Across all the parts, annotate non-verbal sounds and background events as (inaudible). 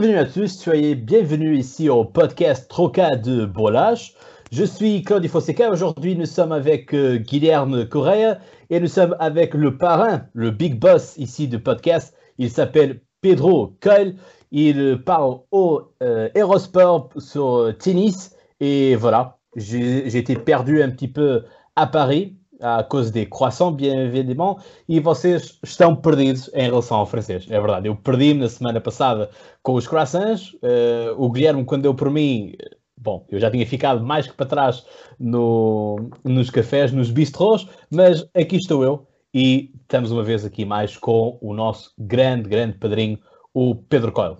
Bienvenue à tous, soyez bienvenus ici au podcast Troca de Bolage. Je suis Claude Fonseca. Aujourd'hui, nous sommes avec euh, Guilherme Correa et nous sommes avec le parrain, le big boss ici du podcast. Il s'appelle Pedro Coyle. Il parle au euh, Aerosport sur tennis. Et voilà, j'ai été perdu un petit peu à Paris à causa des croissants, bien évidemment, e vocês estão perdidos em relação ao francês. É verdade, eu perdi-me na semana passada com os croissants. eh, o Guilherme, quando deu por mim, bom, eu já tinha ficado mais que para trás no- nos cafés, nos bistrôs, mas aqui estou eu e estamos uma vez aqui mais com o nosso grande, grande padrinho, o Pedro Coelho.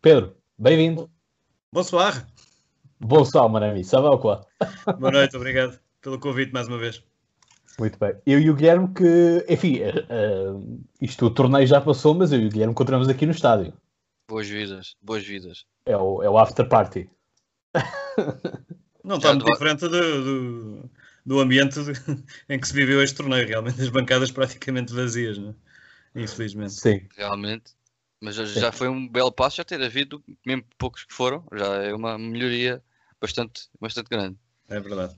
Pedro, bem-vindo. Bonsoir. Bonsoir, mon ami. Ça va ou quoi? Boa noite, obrigado pelo convite mais uma vez. Muito bem. Eu e o Guilherme que, enfim, eh, isto o torneio já passou, mas eu e o Guilherme encontramos aqui no estádio. Boas vidas, boas vidas. É o, é o after party. Não está muito diferente do, do, do ambiente de- (laughs) em que se viveu este torneio, realmente as bancadas praticamente vazias, não é? infelizmente. Sim. Realmente. Mas já, já foi um belo passo já ter havido, mesmo poucos que foram, já é uma melhoria bastante, bastante grande. É verdade.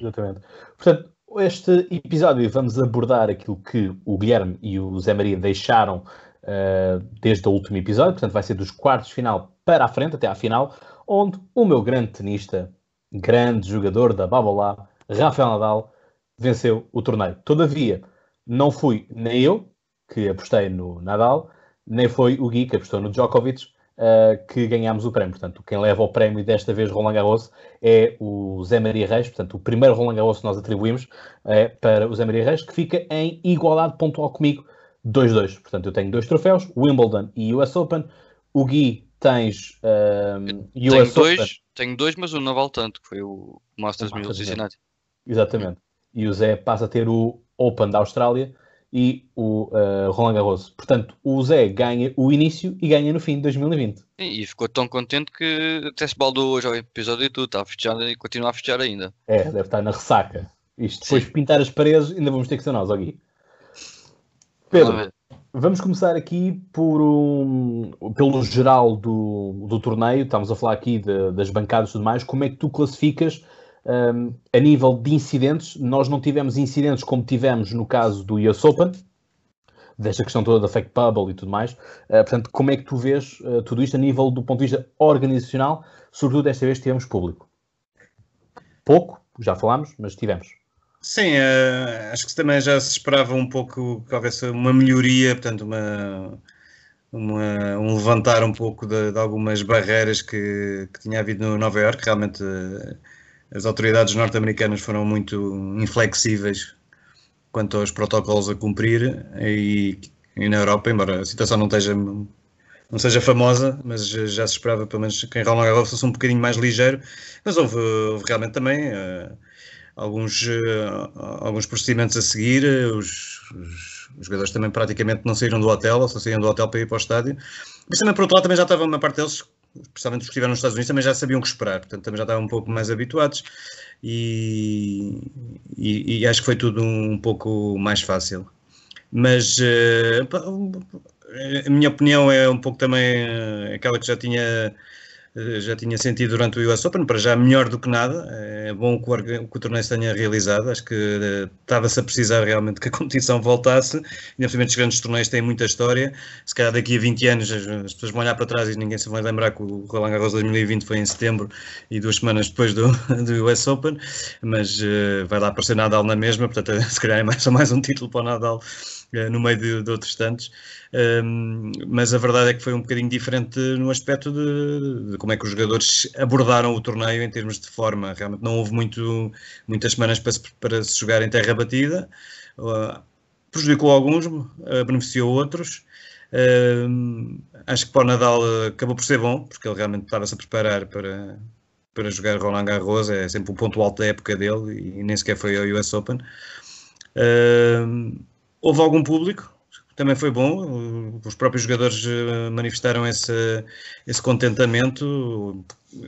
Exatamente. Portanto, este episódio vamos abordar aquilo que o Guilherme e o Zé Maria deixaram eh, desde o último episódio, portanto, vai ser dos quartos de final para a frente, até à final, onde o meu grande tenista, grande jogador da Babolá, Rafael Nadal, venceu o torneio. Todavia, não fui nem eu, que apostei no Nadal, nem foi o Gui, que apostou no Djokovic, eh, que ganhámos o prémio. Portanto, quem leva o prémio desta vez, Roland Garros, é o Zé Maria Reis, portanto, o primeiro Roland Garros que nós atribuímos é para o Zé Maria Reis, que fica em igualdade pontual comigo, 2-2. Portanto, eu tenho dois troféus, Wimbledon e US Open. O Gui tens um, Tenho US Open. dois, tenho dois, mas um não vale tanto, que foi o Masters O 1000 de Masters Cincinnati. Exatamente. E o Zé passa a ter o Open da Austrália e o uh, Roland Garros. Portanto, o Zé ganha o início e ganha no fim de 2020. Sim, E ficou tão contente que até se baldou hoje ao episódio e tudo, está a festejar e continua a festejar ainda. É, deve estar na ressaca. Isto depois de pintar as paredes, ainda vamos ter que ser nós. Vamos Pedro. Vamos começar aqui por um, pelo geral do, do torneio. Estamos a falar aqui de- das bancadas e tudo mais. Como é que tu classificas um, a nível de incidentes? Nós não tivemos incidentes como tivemos no caso do US Open, desta questão toda da fake bubble e tudo mais. Uh, portanto, como é que tu vês uh, tudo isto a nível do ponto de vista organizacional? Sobretudo desta vez tivemos público. Pouco, já falámos, mas tivemos. Sim, eh, acho que também já se esperava um pouco que houvesse uma melhoria, portanto, uma, uma- um levantar um pouco de, de algumas barreiras que, que tinha havido no Nova Iorque. Realmente, as autoridades norte-americanas foram muito inflexíveis quanto aos protocolos a cumprir e, e na Europa, embora a situação não esteja não seja famosa, mas já se esperava pelo menos que em Roland Garros fosse um bocadinho mais ligeiro, mas houve, houve realmente também eh, alguns, eh, alguns procedimentos a seguir, os, os- os jogadores também praticamente não saíram do hotel, ou só saíram do hotel para ir para o estádio, mas também por outro lado também já estava uma parte deles, especialmente os que estiveram nos Estados Unidos, também já sabiam o que esperar, portanto também já estavam um pouco mais habituados e, e- e acho que foi tudo um pouco mais fácil. Mas pá, a minha opinião é um pouco também eh, aquela que já tinha, já tinha sentido durante o US Open, para já melhor do que nada. É bom que o, que o torneio se tenha realizado. Acho que eh, estava-se a precisar realmente que a (laughs) competição voltasse. Cima, estes grandes torneios têm muita história. Se calhar daqui a 20 anos as, as pessoas vão olhar para trás e ninguém se vai lembrar que o Roland Garros 2020 foi em setembro e duas semanas depois do, (laughs) do US Open, mas eh, vai lá aparecer Nadal na mesma, portanto, (laughs) se calhar é mais, mais um título para o Nadal eh, no meio de, de outros tantos. Um, mas a verdade é que foi um bocadinho diferente no aspecto de, de como é que os jogadores abordaram o torneio em termos de forma. Realmente não houve muito, muitas semanas para se, para se jogar em terra batida. Uh, prejudicou alguns, uh, beneficiou outros. Um, acho que para o Nadal uh, acabou por ser bom, porque ele realmente estava-se a preparar para, para jogar Roland Garros, é sempre o ponto alto da época dele e nem sequer foi ao US Open. Um, houve algum público, também foi bom. Os próprios jogadores eh, manifestaram esse, esse contentamento.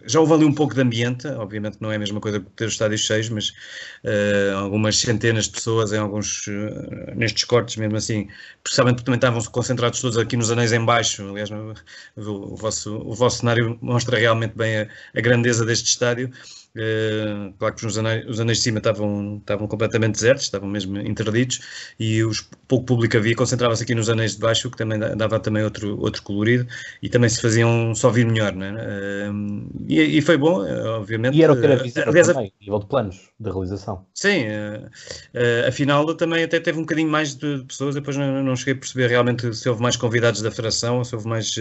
já houve ali um pouco de ambiente, obviamente não é a mesma coisa que ter os estádios cheios, mas uh, algumas centenas de pessoas em alguns, uh, nestes cortes mesmo assim, precisamente porque também estavam concentrados todos aqui nos anéis em baixo, aliás o, o, vosso, o vosso cenário mostra realmente bem a, a grandeza deste estádio, Uh, claro que os anéis, os anéis de cima estavam, estavam completamente desertos, estavam mesmo interditos, e o pouco público havia concentrava-se aqui nos anéis de baixo, que também dava também outro, outro colorido, e também se faziam só vir melhor, né? Uh, e, e, foi bom, obviamente. E era o que era visível uh, também, a nível de planos de realização. Sim, uh, a final também até teve um bocadinho mais de pessoas, depois não, não cheguei a perceber realmente se houve mais convidados da federação, se houve mais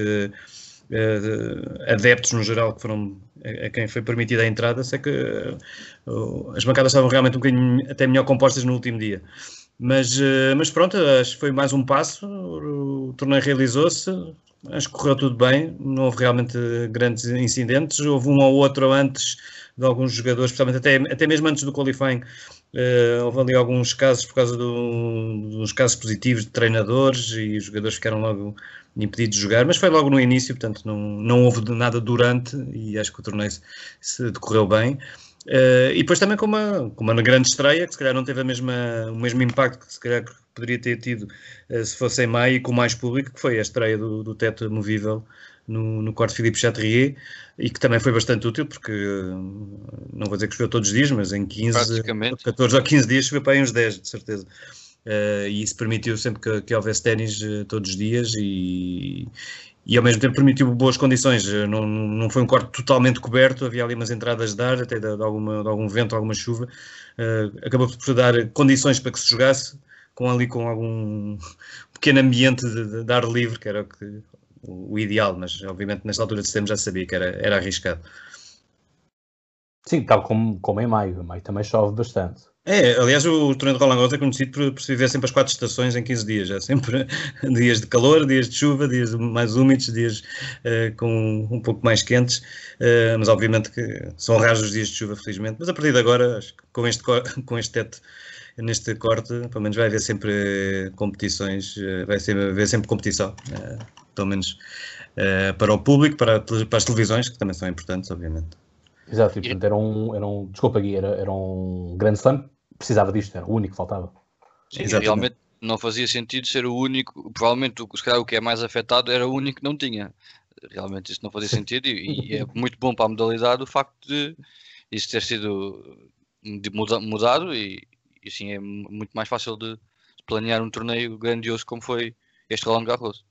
adeptos no geral que foram a, quem foi permitida a entrada, sei que uh, as bancadas estavam realmente um bocadinho até melhor compostas no último dia. Mas, uh, mas pronto, acho que foi mais um passo, o torneio realizou-se, acho que correu tudo bem, não houve realmente grandes incidentes, houve um ou outro antes de alguns jogadores, especialmente até, até mesmo antes do qualifying, uh, houve ali alguns casos por causa do, dos casos positivos de treinadores e os jogadores ficaram logo impedido de jogar, mas foi logo no início, portanto não, não houve nada durante e acho que o torneio se decorreu bem. Uh, e depois também com uma, com uma grande estreia, que se calhar não teve a mesma, o mesmo impacto que se calhar poderia ter tido uh, se fosse em maio e com mais público, que foi a estreia do, do teto movível no, no quarto Philippe Chatrier e que também foi bastante útil porque uh, não vou dizer que choveu todos os dias, mas em 15, 14 ou 15 dias choveu para aí uns 10, de certeza. Uh, e isso permitiu sempre que, que houvesse ténis uh, todos os dias e, e ao mesmo tempo permitiu boas condições. Uh, não, não foi um quarto totalmente coberto, havia ali umas entradas de ar, até de, de, alguma, de algum vento, alguma chuva. acabou por dar condições para que se jogasse, com ali com algum (laughs) pequeno ambiente de, de ar livre, que era o, que, o, ideal, mas obviamente nesta altura de setembro já sabia que era, era arriscado. Sim, tal como, como em maio. Em maio também chove bastante. É, aliás, o torneio de Roland Garros é conhecido por, por viver sempre as quatro estações em 15 dias. É sempre (laughs) dias de calor, dias de chuva, dias mais úmidos, dias uh, com um pouco mais quentes. Uh, mas obviamente que são raros os dias de chuva, felizmente. Mas a partir de agora, acho que com este, (laughs) com este teto, neste corte, pelo menos vai haver sempre competições, uh, vai haver sempre competição. pelo menos para o público, para, para as televisões, que também são importantes, obviamente. Exato, e, portanto, era um, era um, desculpa aqui, era, era um grande slam precisava disto, era o único que faltava. Sim, realmente não fazia sentido ser o único, provavelmente o, se calhar, o que é mais afetado era o único que não tinha. Realmente isso não fazia (laughs) sentido e, e é muito bom para a modalidade o facto de isso ter sido mudado e, e assim é muito mais fácil de planear um torneio grandioso como foi este Roland Garros.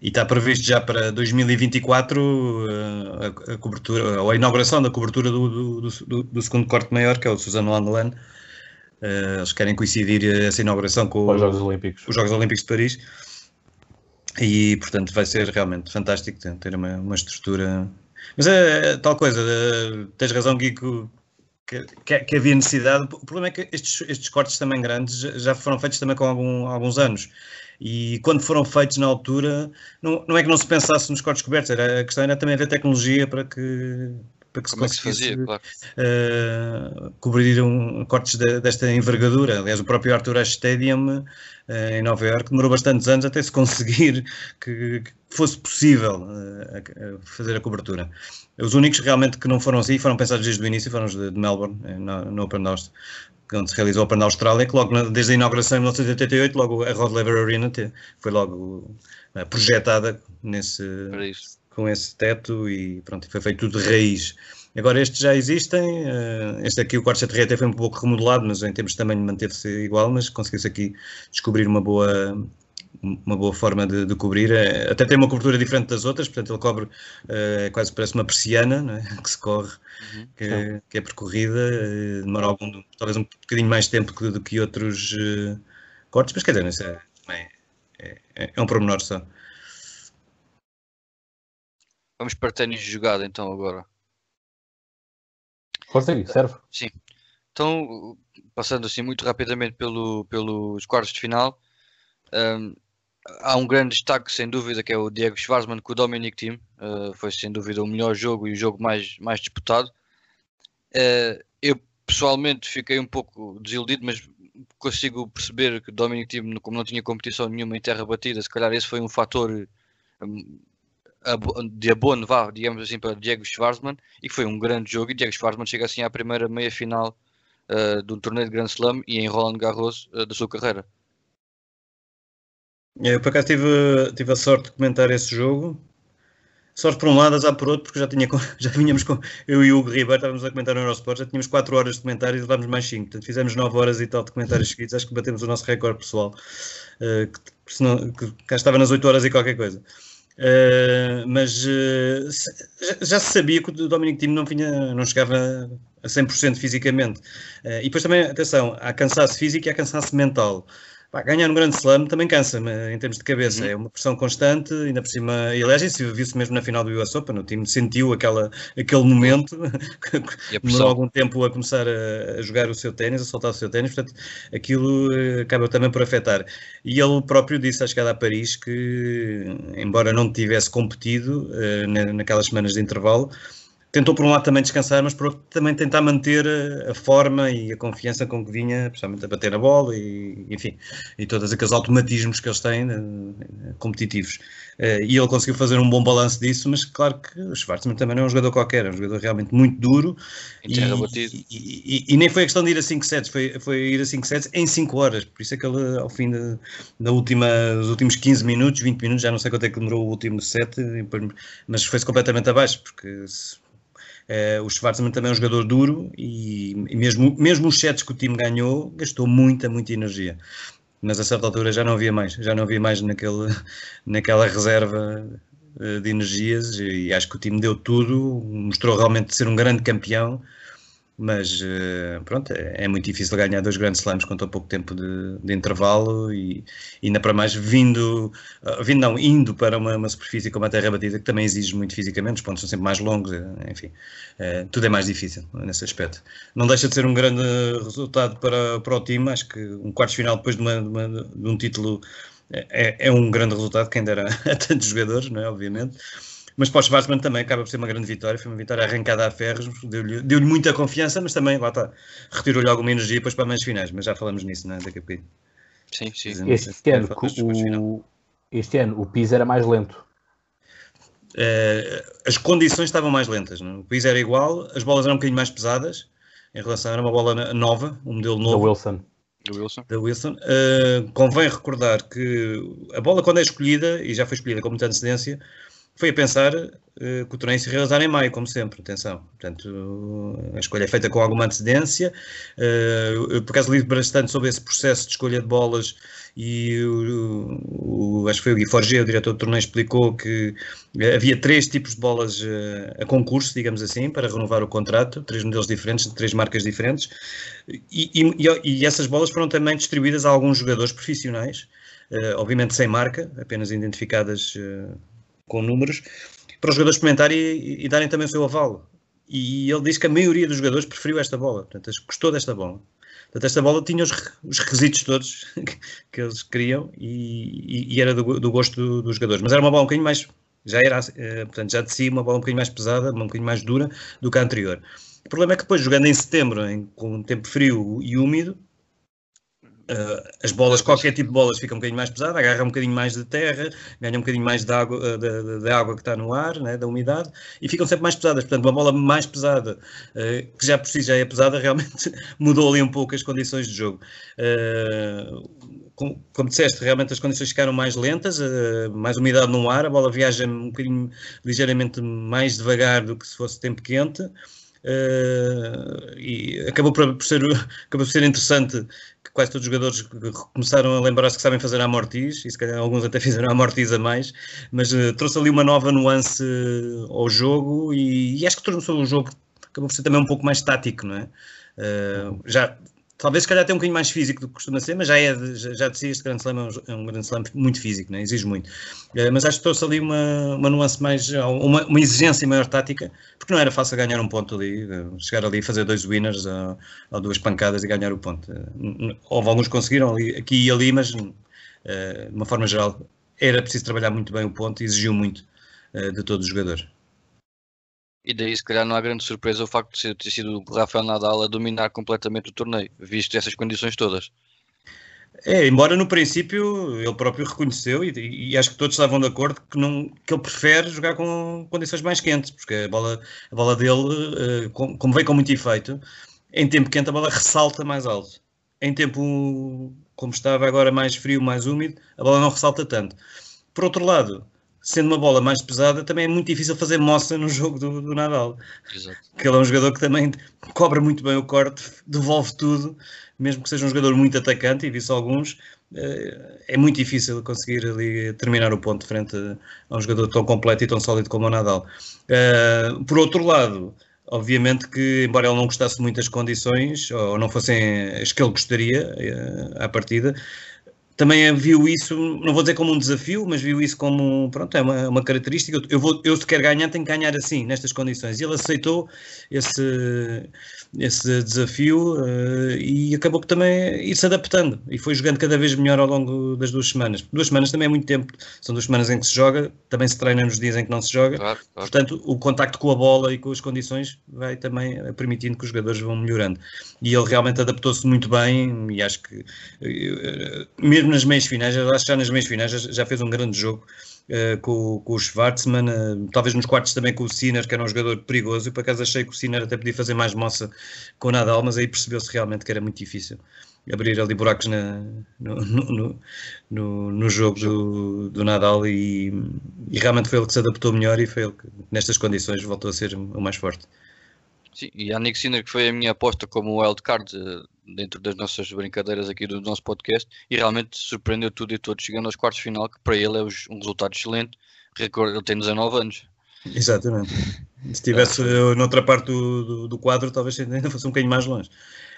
E está previsto já para 2024 eh, a, a cobertura, ou a inauguração da cobertura do, do, do, do segundo corte maior, que é o Suzano Landelan, Uh, eles querem coincidir essa inauguração com os Jogos Olímpicos. os Jogos Olímpicos de Paris. E, portanto, vai ser realmente fantástico ter uma, uma estrutura. Mas é, tal coisa, é, tens razão, Gui, que, que, que, havia necessidade. O problema é que estes, estes cortes também grandes já foram feitos também com algum, alguns anos. E quando foram feitos na altura, não, não é que não se pensasse nos cortes cobertos, era, a questão era também haver tecnologia para que, para que Como se conseguisse é que se fazia, claro. uh, cobrir um, cortes de, desta envergadura. Aliás, o próprio Arthur Ashe Stadium uh, em Nova Iorque demorou bastantes anos até se conseguir (laughs) que, que fosse possível uh, fazer a cobertura. Os únicos realmente que não foram assim, foram pensados desde o início, foram os de, de Melbourne, no, no Open House onde se realizou o Open da Austrália, que logo desde a inauguração em 1988, logo a Rod Laver Arena foi logo projetada nesse, com esse teto e pronto, foi feito tudo de raiz. Agora estes já existem, uh, este aqui o quarto de até foi um pouco remodelado, mas em termos de tamanho manteve-se igual, mas conseguiu-se aqui descobrir uma boa, uma boa forma de, de, cobrir, eh, até tem uma cobertura diferente das outras, portanto ele cobre, uh, quase parece uma persiana, é? (laughs) que se corre, uhum. que, que, é percorrida, uh, demora algum, talvez um bocadinho mais tempo do, do que outros uh, cortes, mas quer dizer, é, é, é, é um pormenor só. Vamos para ténis jogado então agora. Consegue, serve. Sim. Então, passando assim muito rapidamente pelo, pelos quartos de final, um, há um grande destaque, sem dúvida, que é o Diego Schwarzman com o Dominic Team. Uh, foi sem dúvida o melhor jogo e o jogo mais, mais disputado. Uh, eu pessoalmente fiquei um pouco desiludido, mas consigo perceber que o Dominic Team, como não tinha competição nenhuma em terra batida, se calhar esse foi um fator um, de abono, vá, digamos assim, para Diego Schwarzman e que foi um grande jogo. E Diego Schwarzman chega assim à primeira meia final uh, de um torneio de Grand Slam e em Roland Garros uh, da sua carreira. Eu por acaso tive, tive a sorte de comentar esse jogo. Sorte por um lado, azar por outro, porque já, tinha, (laughs) já vinhamos com. Eu e o Hugo Ribeiro estávamos a comentar no Eurosport, já tínhamos 4 horas de comentários e levámos mais 5. Portanto, fizemos 9 horas e tal de comentários seguidos. Acho que batemos o nosso recorde pessoal, uh, que, senão, que cá estava nas 8 horas e qualquer coisa. Uh, mas uh, já se sabia que o Dominic Thiem não, vinha, não chegava a 100% fisicamente. Uh, e depois também, atenção, há cansaço físico e há cansaço mental. Pá, ganhar um grande slam também cansa em termos de cabeça, uhum. é uma pressão constante, ainda por cima, e isso viu-se mesmo na final do US Open, o time sentiu aquela, aquele momento, (laughs) demorou algum tempo a começar a, a jogar o seu ténis, a soltar o seu ténis, portanto, aquilo eh, acaba também por afetar. E ele próprio disse à chegada a Paris que, embora não tivesse competido uh, naquelas semanas de intervalo, tentou por um lado também descansar, mas por outro também tentar manter a, forma e a confiança com que vinha, principalmente a bater na bola e, enfim, e todos aqueles automatismos que eles têm uh, competitivos. Uh, e ele conseguiu fazer um bom balanço disso, mas claro que o Schwarzman também não é um jogador qualquer, é um jogador realmente muito duro. E, e, e, e, nem foi a questão de ir a 5 sets, foi, foi ir a 5 sets em 5 horas, por isso é que ele ao fim de, da última, dos últimos 15 minutos, 20 minutos, já não sei quanto é que demorou o último set, mas foi-se completamente abaixo, porque Uh, o Schwarzman também é um jogador duro e, mesmo, mesmo os sets que o time ganhou, gastou muita, muita energia. Mas a certa altura já não havia mais, já não havia mais naquele, (laughs) naquela reserva uh, de energias e acho que o time deu tudo, mostrou realmente ser um grande campeão mas eh, pronto, é, é, muito difícil ganhar dois grandes slams com tão pouco tempo de, de intervalo e, ainda para mais vindo, uh, vindo não, indo para uma, uma, superfície como a terra batida que também exige muito fisicamente, os pontos são sempre mais longos, eh, enfim, tudo é mais difícil nesse aspecto. Não deixa de ser um grande resultado para, para o time, acho que um quarto final depois de, uma, de, uma, de um título é, é, um grande resultado, quem dera (laughs) a tantos jogadores, não é, obviamente. Mas para o Schwarzman também acaba por ser uma grande vitória, foi uma vitória arrancada a ferros, deu-lhe deu muita confiança, mas também, lá está, retirou-lhe alguma energia depois para as finais, mas já falamos nisso, não é? Daqui a pouco. Sim, sim. Este, ano, o, este ano o piso era mais lento. Uh, as condições estavam mais lentas, não? É? o piso era igual, as bolas eram um bocadinho mais pesadas, em relação a uma bola nova, um modelo novo. Da Wilson. Da Wilson. Da Wilson. Uh, convém recordar que a bola, quando é escolhida, e já foi escolhida com muita antecedência, foi a pensar uh, que o torneio se realizar em maio, como sempre, atenção. Portanto, a escolha é feita com alguma antecedência. Uh, eu, por acaso, li bastante sobre esse processo de escolha de bolas e o, o, acho que foi o Gui Forge, o diretor do torneio, explicou que havia três tipos de bolas uh, a concurso, digamos assim, para renovar o contrato, três modelos diferentes, de três marcas diferentes, e, e, e essas bolas foram também distribuídas a alguns jogadores profissionais, obviamente sem marca, apenas identificadas com números, para os jogadores experimentarem e, e, darem também o seu avalo. E ele diz que a maioria dos jogadores preferiu esta bola, portanto, gostou desta bola. Portanto, esta bola tinha os, os requisitos todos (laughs) que, eles queriam e, e era do, do gosto do, dos jogadores. Mas era uma bola um bocadinho mais, já era, eh, portanto, já de si, uma bola um bocadinho mais pesada, um bocadinho mais dura do que a anterior. O problema é que depois, jogando em setembro, em, com um tempo frio e úmido, Uh, as bolas, qualquer tipo de bolas fica um bocadinho mais pesada, agarra um bocadinho mais de terra, ganha um bocadinho mais de água, uh, de, de, água que está no ar, né, da umidade, e ficam sempre mais pesadas. Portanto, uma bola mais pesada, uh, que já por si já é pesada, (laughs) realmente mudou ali um pouco as condições de jogo. como, como disseste, realmente as condições ficaram mais lentas, mais umidade no ar, a bola viaja um bocadinho ligeiramente mais devagar do que se fosse tempo quente. Uh, e acabou por, ser, (laughs) acabou por ser interessante que quase todos os jogadores começaram a lembrar-se que sabem fazer a amortis, e se calhar alguns até (laughs) fizeram a amortis a mais, mas uh, trouxe ali uma nova nuance ao jogo e, e acho que tornou o jogo acabou por ser também um pouco mais tático, não é? Uh, já Talvez se calhar até um bocadinho mais físico do que costuma ser, mas já é, já, já de si este grande slam é um, é grande slam muito físico, né? exige muito. Uh, mas acho que trouxe ali uma, uma nuance mais, uma, uma exigência maior tática, porque não era fácil ganhar um ponto ali, uh, chegar ali e fazer dois winners uh, ou duas pancadas e ganhar o ponto. Houve alguns que conseguiram ali, aqui e ali, mas de uma forma geral era preciso trabalhar muito bem o ponto e exigiu muito de todos os jogadores. E daí, se calhar, não há grande surpresa o facto de ter sido o Rafael Nadal a dominar completamente o torneio, visto essas condições todas. É, embora no princípio ele próprio reconheceu e, e, acho que todos estavam de acordo que, não, que ele prefere jogar com condições mais quentes, porque a bola, a bola dele, uh, com, como vem com muito efeito, em tempo quente a bola ressalta mais alto. Em tempo, como estava agora mais frio, mais úmido, a bola não ressalta tanto. Por outro lado, sendo uma bola mais pesada, também é muito difícil fazer moça no jogo do, do Nadal. Exato. Porque ele é um jogador que também cobra muito bem o corte, devolve tudo, mesmo que seja um jogador muito atacante, e vi alguns, eh, é muito difícil conseguir ali terminar o ponto frente a um jogador tão completo e tão sólido como o Nadal. Eh, por outro lado, obviamente que, embora ele não gostasse muito das condições, ou não fossem as que ele gostaria eh, à partida, também viu isso, não vou dizer como um desafio, mas viu isso como, pronto, é uma, uma característica. Eu, vou, eu se quero ganhar, tenho que ganhar assim, nestas condições. E ele aceitou esse, esse desafio uh, e acabou que também ir se adaptando e foi jogando cada vez melhor ao longo das duas semanas. Duas semanas também é muito tempo, são duas semanas em que se joga, também se treina nos dias em que não se joga, claro, claro. portanto o contacto com a bola e com as condições vai também permitindo que os jogadores vão melhorando. E ele realmente adaptou-se muito bem e acho que uh, mesmo nas meias finais, acho que já nas meias finais já, já fez um grande jogo uh, com, com, o Schwartzman, uh, talvez nos quartos também com o Sinner, que era um jogador perigoso. E por acaso achei que o Sinner até podia fazer mais moça com o Nadal, mas aí percebeu-se realmente que era muito difícil abrir ali buracos na, no, no, no, no, jogo do, do Nadal e, e, realmente foi ele que se adaptou melhor e foi ele que nestas condições voltou a ser o mais forte. Sim, e a Nick Sinner que foi a minha aposta como wildcard eh, dentro das nossas brincadeiras aqui do nosso podcast e realmente surpreendeu tudo e todos, chegando aos quartos de final, que para ele é um resultado excelente. Recordo, ele tem 19 anos. Exatamente. Se estivesse é. noutra parte do, do, do, quadro, talvez ainda (laughs) fosse um bocadinho mais longe.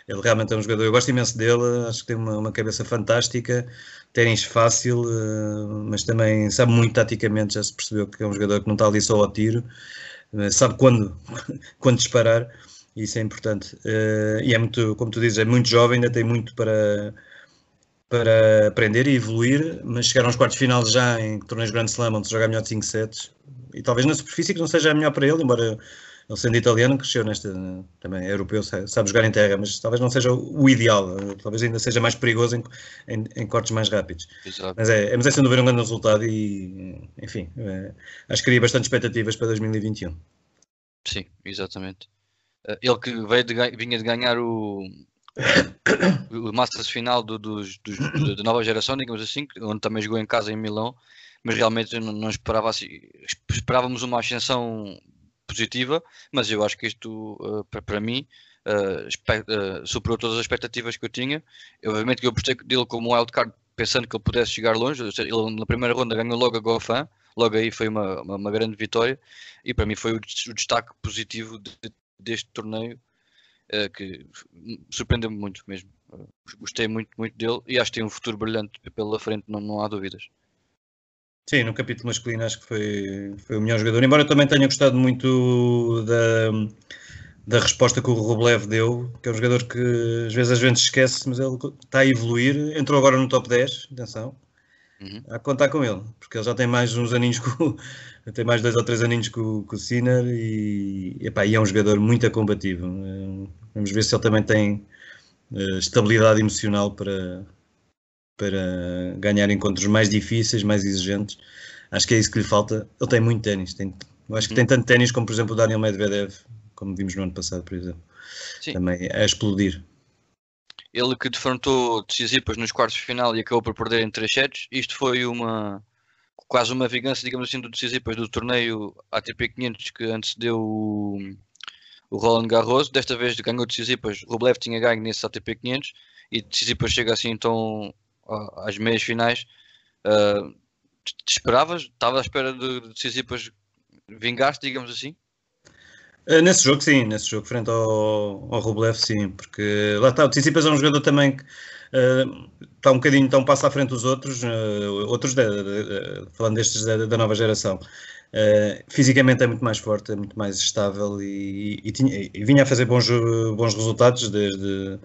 Ele realmente é um jogador, eu gosto imenso dele, acho que tem uma, uma cabeça fantástica, ténis fácil, uh, mas também sabe muito taticamente, já se percebeu que é um jogador que não está ali só ao tiro, uh, sabe quando, (laughs) quando disparar isso é importante. Uh, e é muito, como tu dizes, é muito jovem, ainda tem muito para, para aprender e evoluir, mas chegar aos quartos final já em torneios Grand Slam, onde se joga melhor de 5 sets, e talvez na superfície que não seja a melhor para ele, embora ele sendo italiano, cresceu nesta, também é europeu, sabe jogar em terra, mas talvez não seja o ideal, talvez ainda seja mais perigoso em, em, em cortes mais rápidos. Exato. Mas é, mas é sem dúvida um grande resultado e, enfim, é, acho que cria bastante expectativas para 2021. Sim, exatamente. Eh, ele que veio de, vinha de ganhar o, (coughs) o Masters final do, dos, dos, (coughs) da nova geração, digamos assim, onde também jogou em casa em Milão, mas realmente não, não esperava assim, esperávamos uma ascensão positiva, mas eu acho que isto uh, para, para mim uh, uh, superou todas as expectativas que eu tinha. Eu, obviamente que eu apostei dele como wildcard pensando que ele pudesse chegar longe, ele na primeira ronda ganhou logo a Goffin, logo aí foi uma, uma, uma, grande vitória e para mim foi o, o destaque positivo de, deste torneio uh, que surpreendeu-me muito mesmo. Uh, gostei muito, muito dele e acho que tem um futuro brilhante pela frente, não, não há dúvidas. Sim, no capítulo masculino acho que foi, foi o melhor jogador, embora eu também tenha gostado muito da, da resposta que o Rublev deu, que é um jogador que às vezes a gente esquece, mas ele está a evoluir, entrou agora no top 10, atenção, Uhum. A contar com ele, porque ele já tem mais uns aninhos com, (laughs) tem mais dois ou três aninhos com, com o Sinner e, epá, e é um jogador muito combativo. Eh, vamos ver se ele também tem uh, estabilidade emocional para, para ganhar encontros mais difíceis, mais exigentes. Acho que é isso que lhe falta. Ele tem muito ténis. Tem, eu acho que tem uhum. tanto ténis como, por exemplo, o Daniel Medvedev, como vimos no ano passado, por exemplo. Sim. Também a explodir. Ele que defrontou Tsitsipas nos quartos de final e acabou por perder em 3 sets. Isto foi uma quase uma vingança, digamos assim, do Tsitsipas do torneio ATP 500 que antecedeu o, o Roland Garros. Desta vez ganhou Tsitsipas. Rublev tinha ganho nesse ATP 500 e Tsitsipas chega assim então às meias finais. Uh, te esperavas? Estava à espera de, de Tsitsipas vingar-se, digamos assim? Eh, nesse jogo, sim, nesse jogo, frente ao, ao Rublev, sim, porque lá está, o Tsitsipas é um jogador também que uh, está um bocadinho, então passa à frente dos outros, uh, outros de, de, de, falando destes da, nova geração. Uh, fisicamente é muito mais forte, é muito mais estável e, e, tinha, e vinha a fazer bons, bons resultados desde,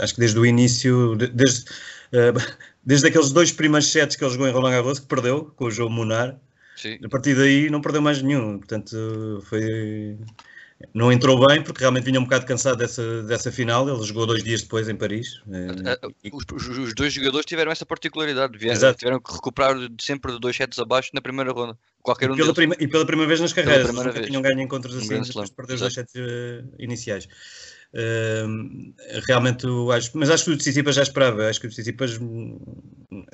acho que desde o início, desde, (laughs) desde aqueles dois primeiros sets que ele jogou em Roland Garros, que perdeu com o João Munar, Sim. A partir daí não perdeu mais nenhum, portanto foi Não entrou bem porque realmente vinha um bocado cansado dessa, dessa final. Ele jogou dois dias depois em Paris. Uh, os, os, os, dois jogadores tiveram essa particularidade. Vieram, tiveram que recuperar sempre de dois sets abaixo na primeira ronda. Qualquer um e, pela prima, e pela primeira vez nas carreiras. Nunca vez. tinham ganho encontros assim um depois de perder os dois sets uh, iniciais. Uh, realmente acho, mas acho que o Tsitsipas já esperava. Acho que o Tsitsipas,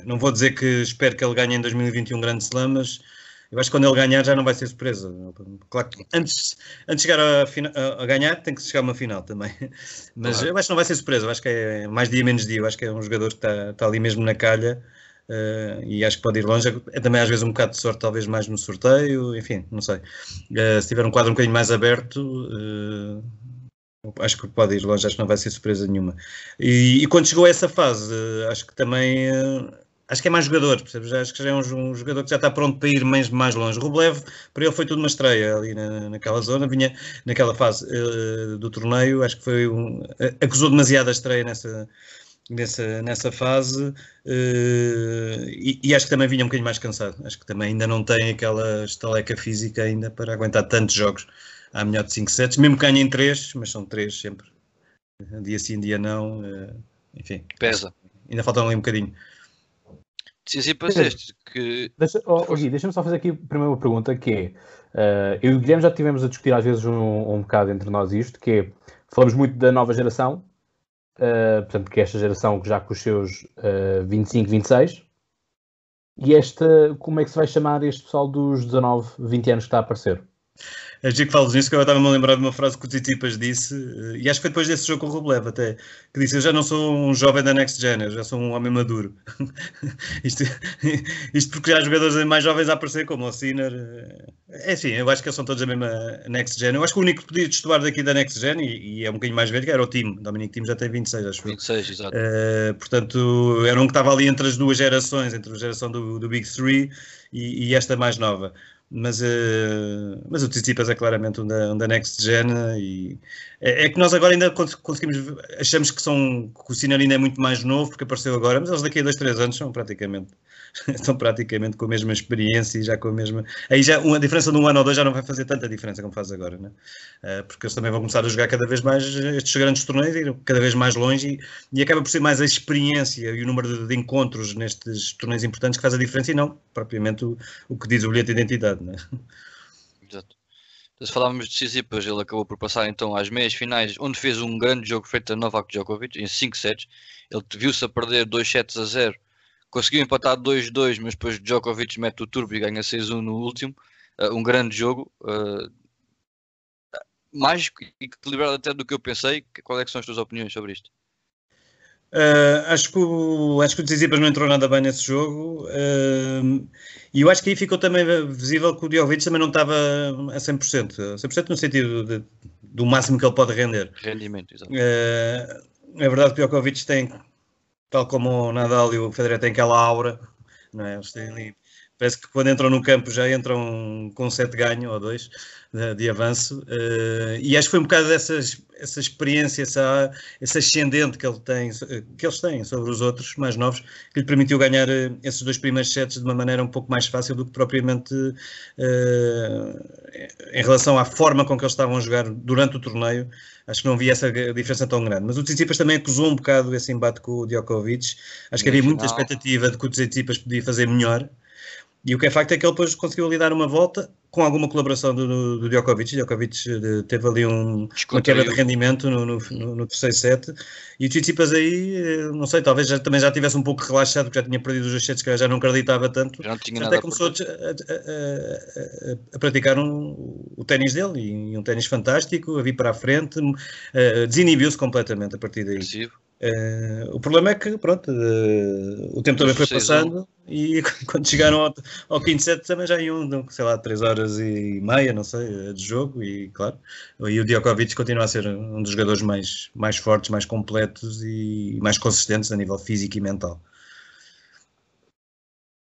não vou dizer que espero que ele ganhe em 2021 um grande slam, mas eu acho que quando ele ganhar já não vai ser surpresa. Claro que antes, antes de chegar a, a, ganhar tem que chegar a uma final também. Mas claro. eu acho que não vai ser surpresa. Eu acho que é mais dia menos dia. Eu acho que é um jogador que está, está ali mesmo na calha. Uh, e acho que pode ir longe. É também às vezes um bocado de sorte, talvez mais no sorteio, enfim, não sei. Uh, se tiver um quadro um bocadinho mais aberto, uh, acho que pode ir longe, acho que não vai ser surpresa nenhuma. E, e quando chegou a essa fase, acho que também acho que é mais jogador, percebes? Acho que já é um, um, jogador que já está pronto para ir mais, mais longe. Rublev, para ele foi tudo uma estreia ali na, naquela zona, vinha naquela fase uh, do torneio, acho que foi um, acusou demasiado a estreia nessa, nessa, nessa fase uh, e, e, acho que também vinha um bocadinho mais cansado. Acho que também ainda não tem aquela estaleca física ainda para aguentar tantos jogos à melhor de 5 sets, mesmo que ganhem em 3, mas são 3 sempre. Dia sim, dia não, uh, enfim. Pesa. Ainda falta ali um bocadinho. Antecipas este que. Deixa, oh, oh, deixa-me só fazer aqui primeiro uma pergunta que é. Uh, eu e o Guilherme já tivemos a discutir às vezes um, um bocado entre nós isto, que é, falamos muito da nova geração, uh, portanto, que é esta geração que já com os seus uh, 25, 26, e esta, como é que se vai chamar este pessoal dos 19, 20 anos que está a aparecer? É giro que falas nisso, que eu estava-me a lembrar de uma frase que o Titipas disse, eh, e acho que foi depois desse jogo com o Rublev até, que disse, eu já não sou um jovem da Next Gen, eu já sou um homem maduro. (laughs) isto, (laughs) isto porque já há jogadores mais jovens a aparecer, como o Sinner. É assim, eu acho que eles são todos a mesma Next Gen. Eu acho que o único que podia destoar daqui da Next Gen, e, e, é um bocadinho mais velho, era o Tim. Dominic Tim já tem 26, acho 26, exato. Uh, portanto, era um que estava ali entre as duas gerações, entre a geração do, do Big Three e, e esta mais nova mas, uh, mas o Tsitsipas é claramente um da, um da Next Gen e é, é, que nós agora ainda conseguimos, achamos que, são, que o Sinner ainda é muito mais novo porque apareceu agora, mas eles daqui a dois, três anos são praticamente (laughs) estão praticamente com a mesma experiência e já com a mesma. Aí já uma diferença de um ano ou dois já não vai fazer tanta diferença como faz agora, né? Uh, porque eles também vão começar a jogar cada vez mais estes grandes torneios e cada vez mais longe e, e acaba por ser mais a experiência e o número de, de, encontros nestes torneios importantes que faz a diferença e não propriamente o, o que diz o bilhete de identidade, né? Exato. Então, se falávamos de Tsitsipas, ele acabou por passar então às meias finais, onde fez um grande jogo feito a Novak Djokovic em 5 sets. Ele viu-se a perder 2 sets a 0 conseguiu empatar 2-2, mas depois Djokovic mete o turbo e ganha 6-1 no último. Uh, um grande jogo. Uh, mais equilibrado até do que eu pensei. Quais é são as tuas opiniões sobre isto? Uh, acho que o, acho que o Tsitsipas não entrou nada bem nesse jogo uh, e eu acho que aí ficou também visível que o Djokovic também não estava a 100%, 100% no sentido de, do máximo que ele pode render. Rendimento, exato. Uh, é verdade que o Djokovic tem tal como o Nadal e o Federer têm aquela aura, não é? Eles têm ali, parece que quando entram no campo já entram com sete ganho ou dois de, de avanço, uh, e acho que foi um bocado dessas, essa experiência, essa, esse ascendente que, ele tem, que eles têm sobre os outros mais novos, que lhe permitiu ganhar eh, esses dois primeiros sets de uma maneira um pouco mais fácil do que propriamente uh, em relação à forma com que eles estavam a jogar durante o torneio, acho que não havia essa diferença tão grande. Mas o Tsitsipas também acusou um bocado esse embate com o Djokovic. Acho que havia muita expectativa de que o Tsitsipas podia fazer melhor. E o que é facto é que ele depois conseguiu ali dar uma volta com alguma colaboração do, do Djokovic. Djokovic eh, teve ali um, uma quebra de rendimento no, no, no, no terceiro set. E o Tsitsipas aí, eh, não sei, talvez já, também já tivesse um pouco relaxado, porque já tinha perdido os dois sets que já não acreditava tanto. Já não tinha até começou a, a, a, a, praticar um, o ténis dele, e um ténis fantástico, a vir para a frente, uh, desinibiu-se completamente a partir daí. Uh, o problema é que, pronto, uh, o tempo também foi passando e (laughs) quando chegaram ao, ao quinto set também já iam, sei lá, 3 horas e meia, não sei, de jogo e, claro, e o Djokovic continua a ser um dos jogadores mais, mais fortes, mais completos e mais consistentes a nível físico e mental.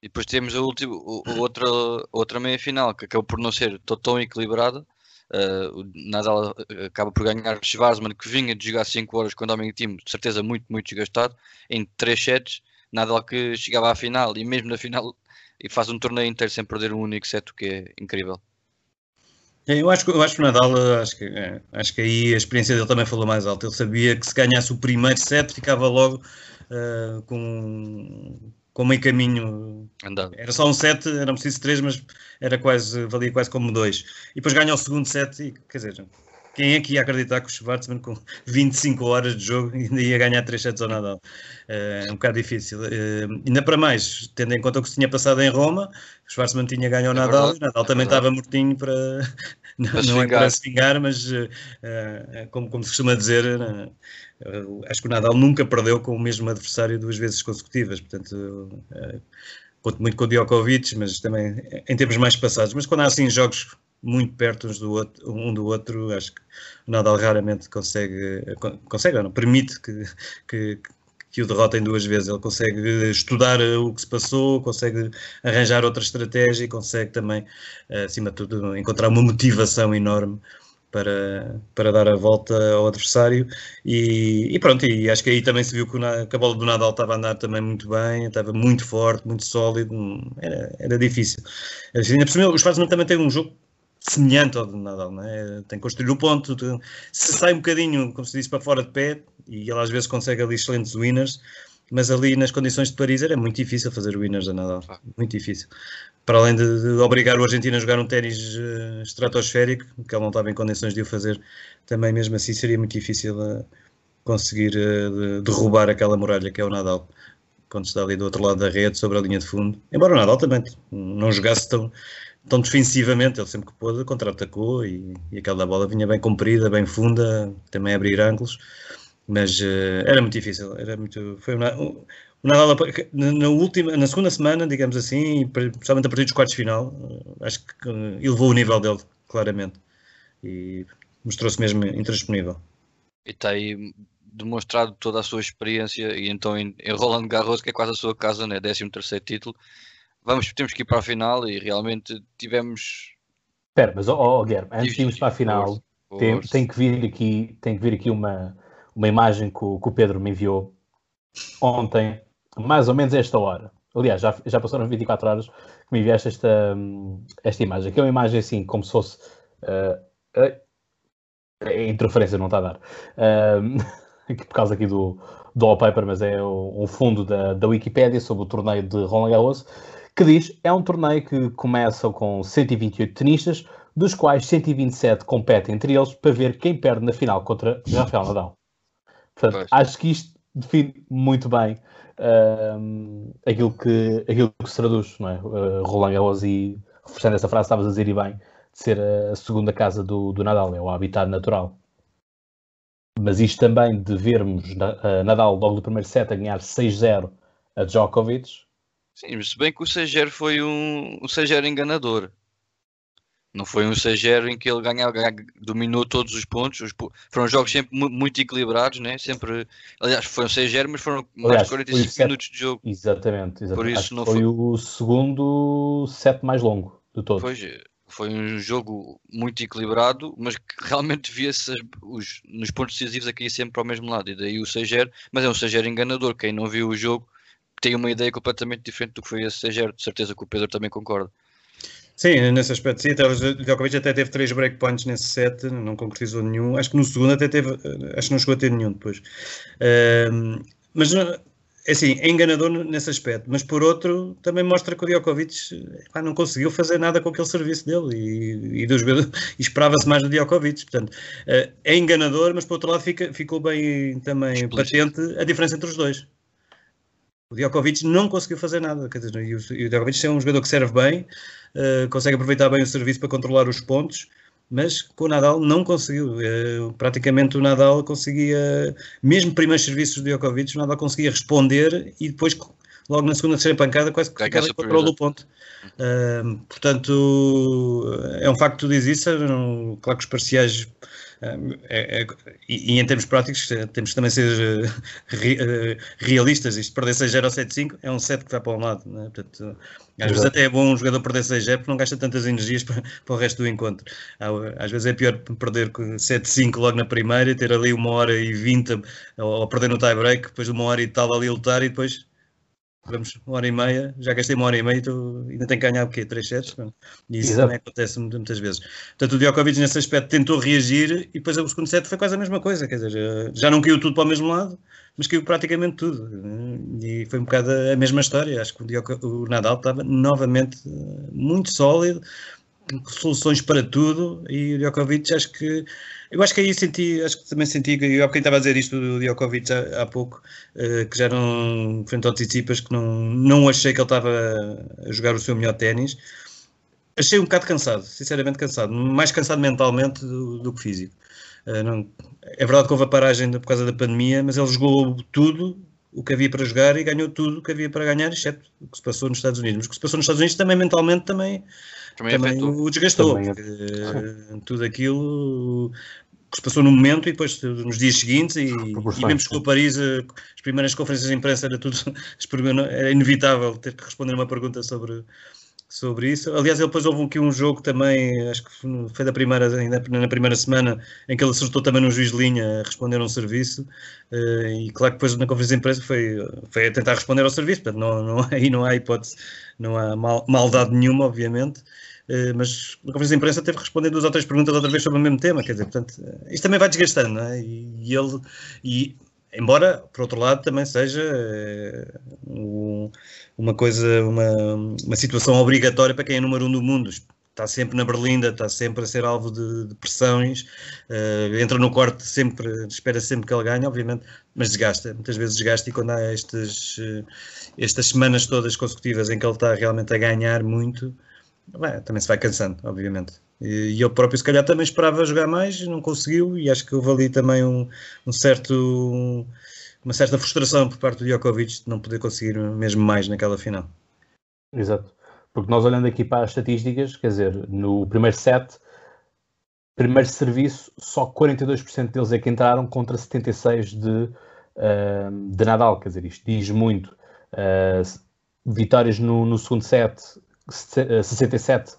E depois temos a, última, a outra, outra meia-final, que acabou por não ser tão equilibrada, Uh, Nadal eh, acaba por ganhar Schwarzman, que vinha de jogar 5 horas com o Dominic Team, de certeza muito, muito desgastado, em 3 sets. Nadal que chegava à final e mesmo na final e faz um torneio inteiro sem perder um único set, o que é incrível. Eu acho, eu acho que o Nadal, acho que, é, acho que aí a experiência dele também falou mais alto. Ele sabia que se ganhasse o primeiro set, ficava logo uh, com, com meio caminho. Andado. Era só um set, eram preciso três, mas era quase, valia quase como dois. E depois ganha o segundo set e, quer dizer, quem é que ia acreditar que o Schwartzman com 25 horas de jogo ainda ia ganhar 3 sets ao Nadal? Uh, é um bocado difícil. Uh, ainda para mais, tendo em conta o que se tinha passado em Roma, o Schwartzman tinha ganho ao é Nadal verdade, e o Nadal é também estava mortinho para. (laughs) Não, para não é para se vingar, mas uh, como, como se costuma dizer, acho que o Nadal nunca perdeu com o mesmo adversário duas vezes consecutivas. Portanto, conto muito com o Djokovic, mas também em tempos mais passados. Mas quando há assim jogos muito perto uns do outro, um do outro, acho que o Nadal raramente consegue, consegue não, permite que, que, que o derrotem duas vezes. Ele consegue estudar o que se passou, consegue arranjar outra estratégia e consegue também, acima de tudo, encontrar uma motivação enorme para, para dar a volta ao adversário e, e, pronto, e acho que aí também se viu que, a bola do Nadal estava a andar também muito bem, estava muito forte, muito sólido, era, era difícil. Assim, por o também tem um jogo semelhante ao do Nadal, é? tem que construir o ponto, se sai um bocadinho, como se disse, para fora de pé, e ele às vezes consegue ali excelentes winners, mas ali nas condições de Paris era muito difícil fazer winners a Nadal, muito difícil. Para além de, de obrigar o argentino a jogar um ténis uh, estratosférico, que ele não estava em condições de o fazer, também mesmo assim seria muito difícil uh, conseguir uh, de, derrubar aquela muralha que é o Nadal, quando está ali do outro lado da rede, sobre a linha de fundo. Embora o Nadal também não jogasse tão tão defensivamente, ele sempre que pôde contra-atacou e, e aquela bola vinha bem comprida, bem funda, também abrir ângulos, mas uh, era muito difícil, era muito, foi uma, Nadal na última, na segunda semana, digamos assim, principalmente a partir dos quartos de final, eh, acho que uh, elevou o nível dele, claramente, e mostrou-se mesmo intransponível. E está aí demonstrado toda a sua experiência, e então em, em Roland Garros, que é quase a sua casa, né? 13 terceiro título, vamos, temos que ir para a final e realmente tivemos. Espera, mas oh, oh Guilherme, antes de irmos para a final, tem, tem, que vir aqui, tem que vir aqui uma, uma imagem que o, que o Pedro me enviou ontem, mais ou menos a esta hora. Aliás, já, já passaram 24 horas que me enviaste esta, esta imagem, que é uma imagem assim, como se fosse. Uh, uh, a interferência não está a dar. Uh, (laughs) por causa aqui do, do wallpaper, mas é um fundo da, da Wikipédia sobre o torneio de Roland Garros que diz é um torneio que começa com 128 tenistas, dos quais 127 competem entre eles para ver quem perde na final contra Rafael Nadal. Portanto, acho que isto define muito bem uh, aquilo, que, aquilo que se traduz, não é? Uh, Roland Garros e, reforçando essa frase, estavas a dizer e bem, de ser a segunda casa do, do Nadal, é o habitat natural. Mas isto também de vermos uh, Nadal logo do primeiro set a ganhar 6-0 a Djokovic, Sim, se bem que o 6 foi um, um 6 enganador. Não foi um 6 em que ele ganhava, dominou todos os pontos. Os, foram jogos sempre muito equilibrados, né? Sempre, aliás, foi um 6 mas foram mais de 45 minutos de jogo. Exatamente, exatamente. Por isso não foi, foi o segundo set mais longo de todos. Pois, foi um jogo muito equilibrado, mas que realmente via-se nos pontos decisivos aqui sempre para o mesmo lado. E daí o 6 mas é um 6 enganador. Quem não viu o jogo tem uma ideia completamente diferente do que foi esse CGR, de certeza que o Pedro também concorda. Sim, nesse aspecto sim, o Djokovic até teve três breakpoints nesse set, não concretizou nenhum, acho que no segundo até teve, acho que não chegou a ter nenhum depois. Uh, mas é assim, é enganador nesse aspecto, mas por outro também mostra que o Djokovic pá, não conseguiu fazer nada com aquele serviço dele e, e, (laughs) e esperava-se mais do Djokovic, portanto uh, é enganador, mas por outro lado fica, ficou bem também Explícito. patente a diferença entre os dois. O Djokovic não conseguiu fazer nada. Quer dizer, e o, e o Djokovic é um jogador que serve bem, uh, consegue aproveitar bem o serviço para controlar os pontos, mas com o Nadal não conseguiu. Uh, praticamente o Nadal conseguia, mesmo primeiros serviços do Djokovic, o Nadal conseguia responder e depois, logo na segunda, terceira pancada, quase que ficava em controle do ponto. Uh, portanto, é um facto que tu dizes isso. Claro que os parciais é, é, e, e, em termos práticos, eh, temos que também ser uh, re, uh, realistas. Isto perder 6-0 ou 7-5 é um set que vai para um lado. Né? Portanto, às vezes até é bom um jogador perder 6-0 porque não gasta tantas energias (laughs) para, para, o resto do encontro. Às vezes é pior perder 7-5 logo na primeira e ter ali uma hora e 20 ou, ou perder no tie-break, depois de uma hora e tal ali lutar e depois vamos uma hora e meia, já gastei uma hora e meia, tô, ainda tenho que ganhar o quê? Três sets? E isso Exato. também acontece muitas vezes. Portanto, o Djokovic nesse aspecto tentou reagir e depois o segundo set foi quase a mesma coisa, quer dizer, já não caiu tudo para o mesmo lado, mas caiu praticamente tudo. E foi um bocado a mesma história. Acho que o, o Nadal estava novamente muito sólido, soluções para tudo e o Djokovic acho que eu acho que aí senti, acho que também senti, eu há estava a dizer isto do Djokovic há, há pouco, uh, que já eram frente ao Tsitsipas, que não, não achei que ele estava a jogar o seu melhor ténis. Achei um bocado cansado, sinceramente cansado, mais cansado mentalmente do, do que físico. Uh, não, é verdade que houve a paragem por causa da pandemia, mas ele jogou tudo o que havia para jogar e ganhou tudo o que havia para ganhar, exceto o que se passou nos Estados Unidos. Mas o que se passou nos Estados Unidos também mentalmente também, também, também o desgastou. Também porque, tudo aquilo que se passou no momento e depois nos dias seguintes e, e mesmo com o Paris as primeiras conferências de imprensa era tudo (laughs) era inevitável ter que responder uma pergunta sobre sobre isso. Aliás, ele depois houve aqui um jogo também, acho que foi da primeira, ainda na primeira semana, em que ele acertou também no juiz de linha a responder a um serviço. Eh, e claro que depois na conferência de imprensa foi, foi a tentar responder ao serviço, portanto, não, não, aí não há hipótese, não há mal, maldade nenhuma, obviamente. Uh, mas na conferência de imprensa teve que responder duas ou três perguntas outra vez sobre o mesmo tema, quer dizer, portanto, uh, isto também vai desgastando, não é? E, ele, e, embora, por outro lado, também seja uh, um, uma coisa, uma, uma situação obrigatória para quem é número um do mundo, está sempre na berlinda, está sempre a ser alvo de, de pressões, entra no corte sempre, espera sempre que ele ganhe, obviamente, mas desgasta, muitas vezes desgasta e quando há estes, estas semanas todas consecutivas em que ele está realmente a ganhar muito, Bem, também se vai cansando, obviamente. E, eu próprio, se calhar, também esperava jogar mais, não conseguiu, e acho que houve ali também um, um certo, um, uma certa frustração por parte do Djokovic de não poder conseguir mesmo mais naquela final. Exato. Porque nós olhando aqui para as estatísticas, quer dizer, no primeiro set, primeiro serviço, só 42% deles é que entraram contra 76% de, uh, de Nadal, quer dizer, isto diz muito. Uh, vitórias no, no segundo set, 67%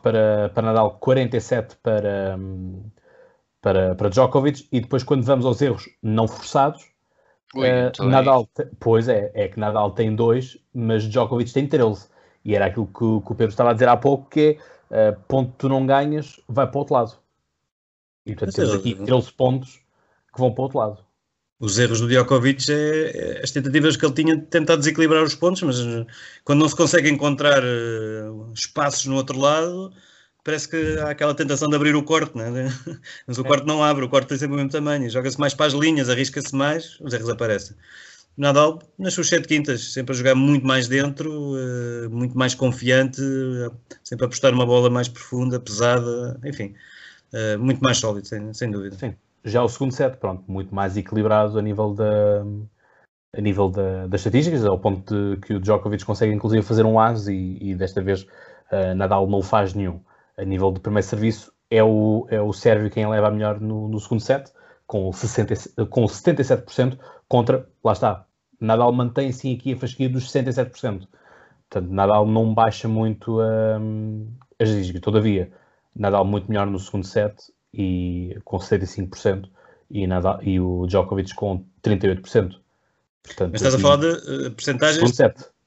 para, para Nadal, 47% para, para, para Djokovic, e depois quando vamos aos erros não forçados, Ui, uh, Nadal, pois é, é que Nadal tem dois, mas Djokovic tem 13. E era aquilo que, que o Pedro estava a dizer há pouco, que é uh, ponto que tu não ganhas, vai para o outro lado. E portanto temos aqui 13 pontos que vão para o outro lado os erros do Djokovic é, é, as tentativas que ele tinha de tentar desequilibrar os pontos, mas eh, quando não se consegue encontrar uh, espaços no outro lado, parece que há aquela tentação de abrir o corte, né? (laughs) mas o é. corte não abre, o corte tem sempre o mesmo tamanho, joga-se mais para as linhas, arrisca-se mais, os erros aparecem. Nadal, nas suas sete quintas, sempre a jogar muito mais dentro, uh, muito mais confiante, uh, sempre a apostar uma bola mais profunda, pesada, enfim, muito mais sólido, sem, sem dúvida. Sim. Já o segundo set, pronto, muito mais equilibrado a nível da, a nível da, das estatísticas, ao ponto de que o Djokovic consegue inclusive fazer um as e, e desta vez uh, Nadal não faz nenhum. A nível do primeiro serviço é o, é o Sérvio quem leva a melhor no, no segundo set, com, 60, com 77% contra, lá está, Nadal mantém sim aqui a fasquia dos 67%. Portanto, Nadal não baixa muito um, as estatísticas. Todavia, Nadal muito melhor no segundo set e com 75% e, Nadal, e o Djokovic com 38%. Portanto, Mas estás a falar de uh, percentagens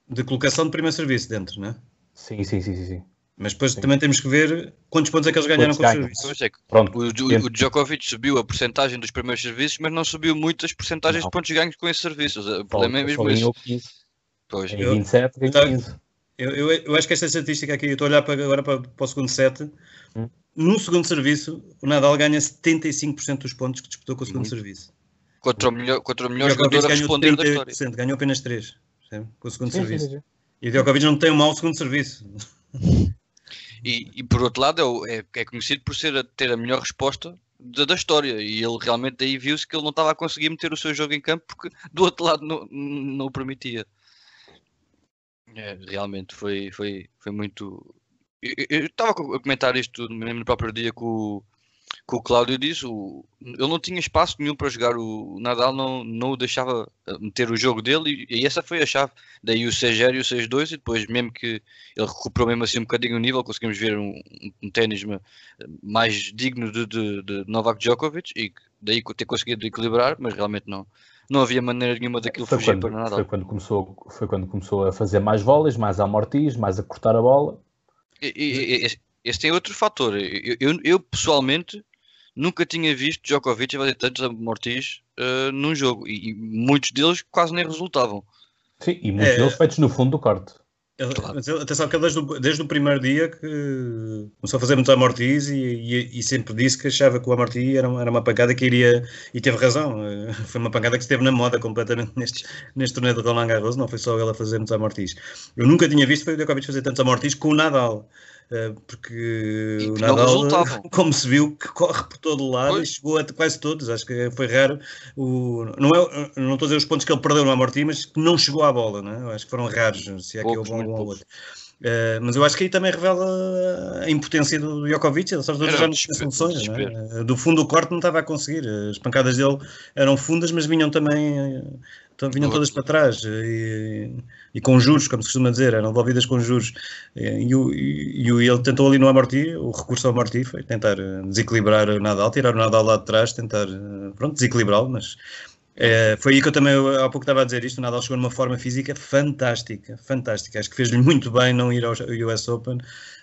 de colocação de primeiro serviço dentro, não é? Sim, sim, sim, sim. sim. Mas depois sim. também temos que ver quantos pontos é que eles ganharam quantos com os serviços. É Pronto, o, o, o, Djokovic subiu a porcentagem dos primeiros serviços, mas não subiu muito as porcentagens de pontos ganhos com esses serviços. O problema é mesmo isso. 15. Pois. Em 27, ganhou 15. Eu, eu, eu, acho que esta estatística aqui, eu estou a olhar para, agora para, para o segundo set, hum. No segundo serviço, o Nadal ganha 75% dos pontos que disputou com o segundo Muito. serviço. Contra o melhor, contra o melhor jogador a responder da história. Ganhou apenas 3 com o segundo sim, serviço. Sim, sim. E o Djokovic não tem um mau segundo serviço. E, e por outro lado, é, é, conhecido por ser a, ter a melhor resposta da, da história. E ele realmente aí viu-se que ele não estava a conseguir meter o seu jogo em campo porque do outro lado não, não o permitia. É, realmente foi, foi, foi muito, eu estava a comentar isto no próprio dia com o, com o Cláudio disse, o, ele não tinha espaço nenhum para jogar, o Nadal não, não o deixava eh, meter o jogo dele e, e essa foi a chave. Daí o 6-0 e o 6-2 e depois mesmo que ele recuperou mesmo assim um bocadinho o nível, conseguimos ver um, um ténis mais digno de, de, de, Novak Djokovic e daí ter conseguido equilibrar, mas realmente não, não havia maneira nenhuma daquilo foi fugir quando, para Nadal. Foi quando, começou, foi quando começou a fazer mais vôleis, mais amortis, mais a cortar a bola. Esse tem outro fator. Eu, eu, eu, pessoalmente nunca tinha visto Djokovic a fazer tantos amortis uh, num jogo e, e, muitos deles quase nem resultavam. Sim, e muitos é... deles feitos no fundo do corte. Ele, claro. Atenção que ele desde, o, desde o primeiro dia que começou a fazer muito amortis e, e, e, sempre disse que achava que o amorti era, era uma pancada que iria, e teve razão, eh, foi uma pancada que esteve na moda completamente neste, neste torneio de Roland Garros, não foi só ele a fazer muitos amortis. Eu nunca tinha visto foi o Djokovic fazer tantos amortis com o Nadal. Eh, porque e o Nadal, (laughs) como se viu, que corre por todo lado pois. e chegou a quase todos. Acho que foi raro. O, não, é, não estou a dizer os pontos que ele perdeu no Amorti, mas que não chegou à bola. Não é? Acho que foram raros, se é que houve um ou outro. Uh, mas eu acho que aí também revela a impotência do Djokovic, ele sabe, já tinha soluções, do fundo do corte não estava a conseguir, as pancadas dele eram fundas, mas vinham também então, vinham todas para trás e, e, com juros, como se costuma dizer, eram devolvidas com juros. E, e, e, ele tentou ali no amorti, o recurso ao amorti foi tentar eh, desequilibrar o Nadal, tirar o Nadal lá de trás, tentar, eh, pronto, desequilibrá-lo, mas é, foi aí que eu também há pouco estava a dizer isto, o Nadal chegou numa forma física fantástica, fantástica, acho que fez-lhe muito bem não ir ao US Open,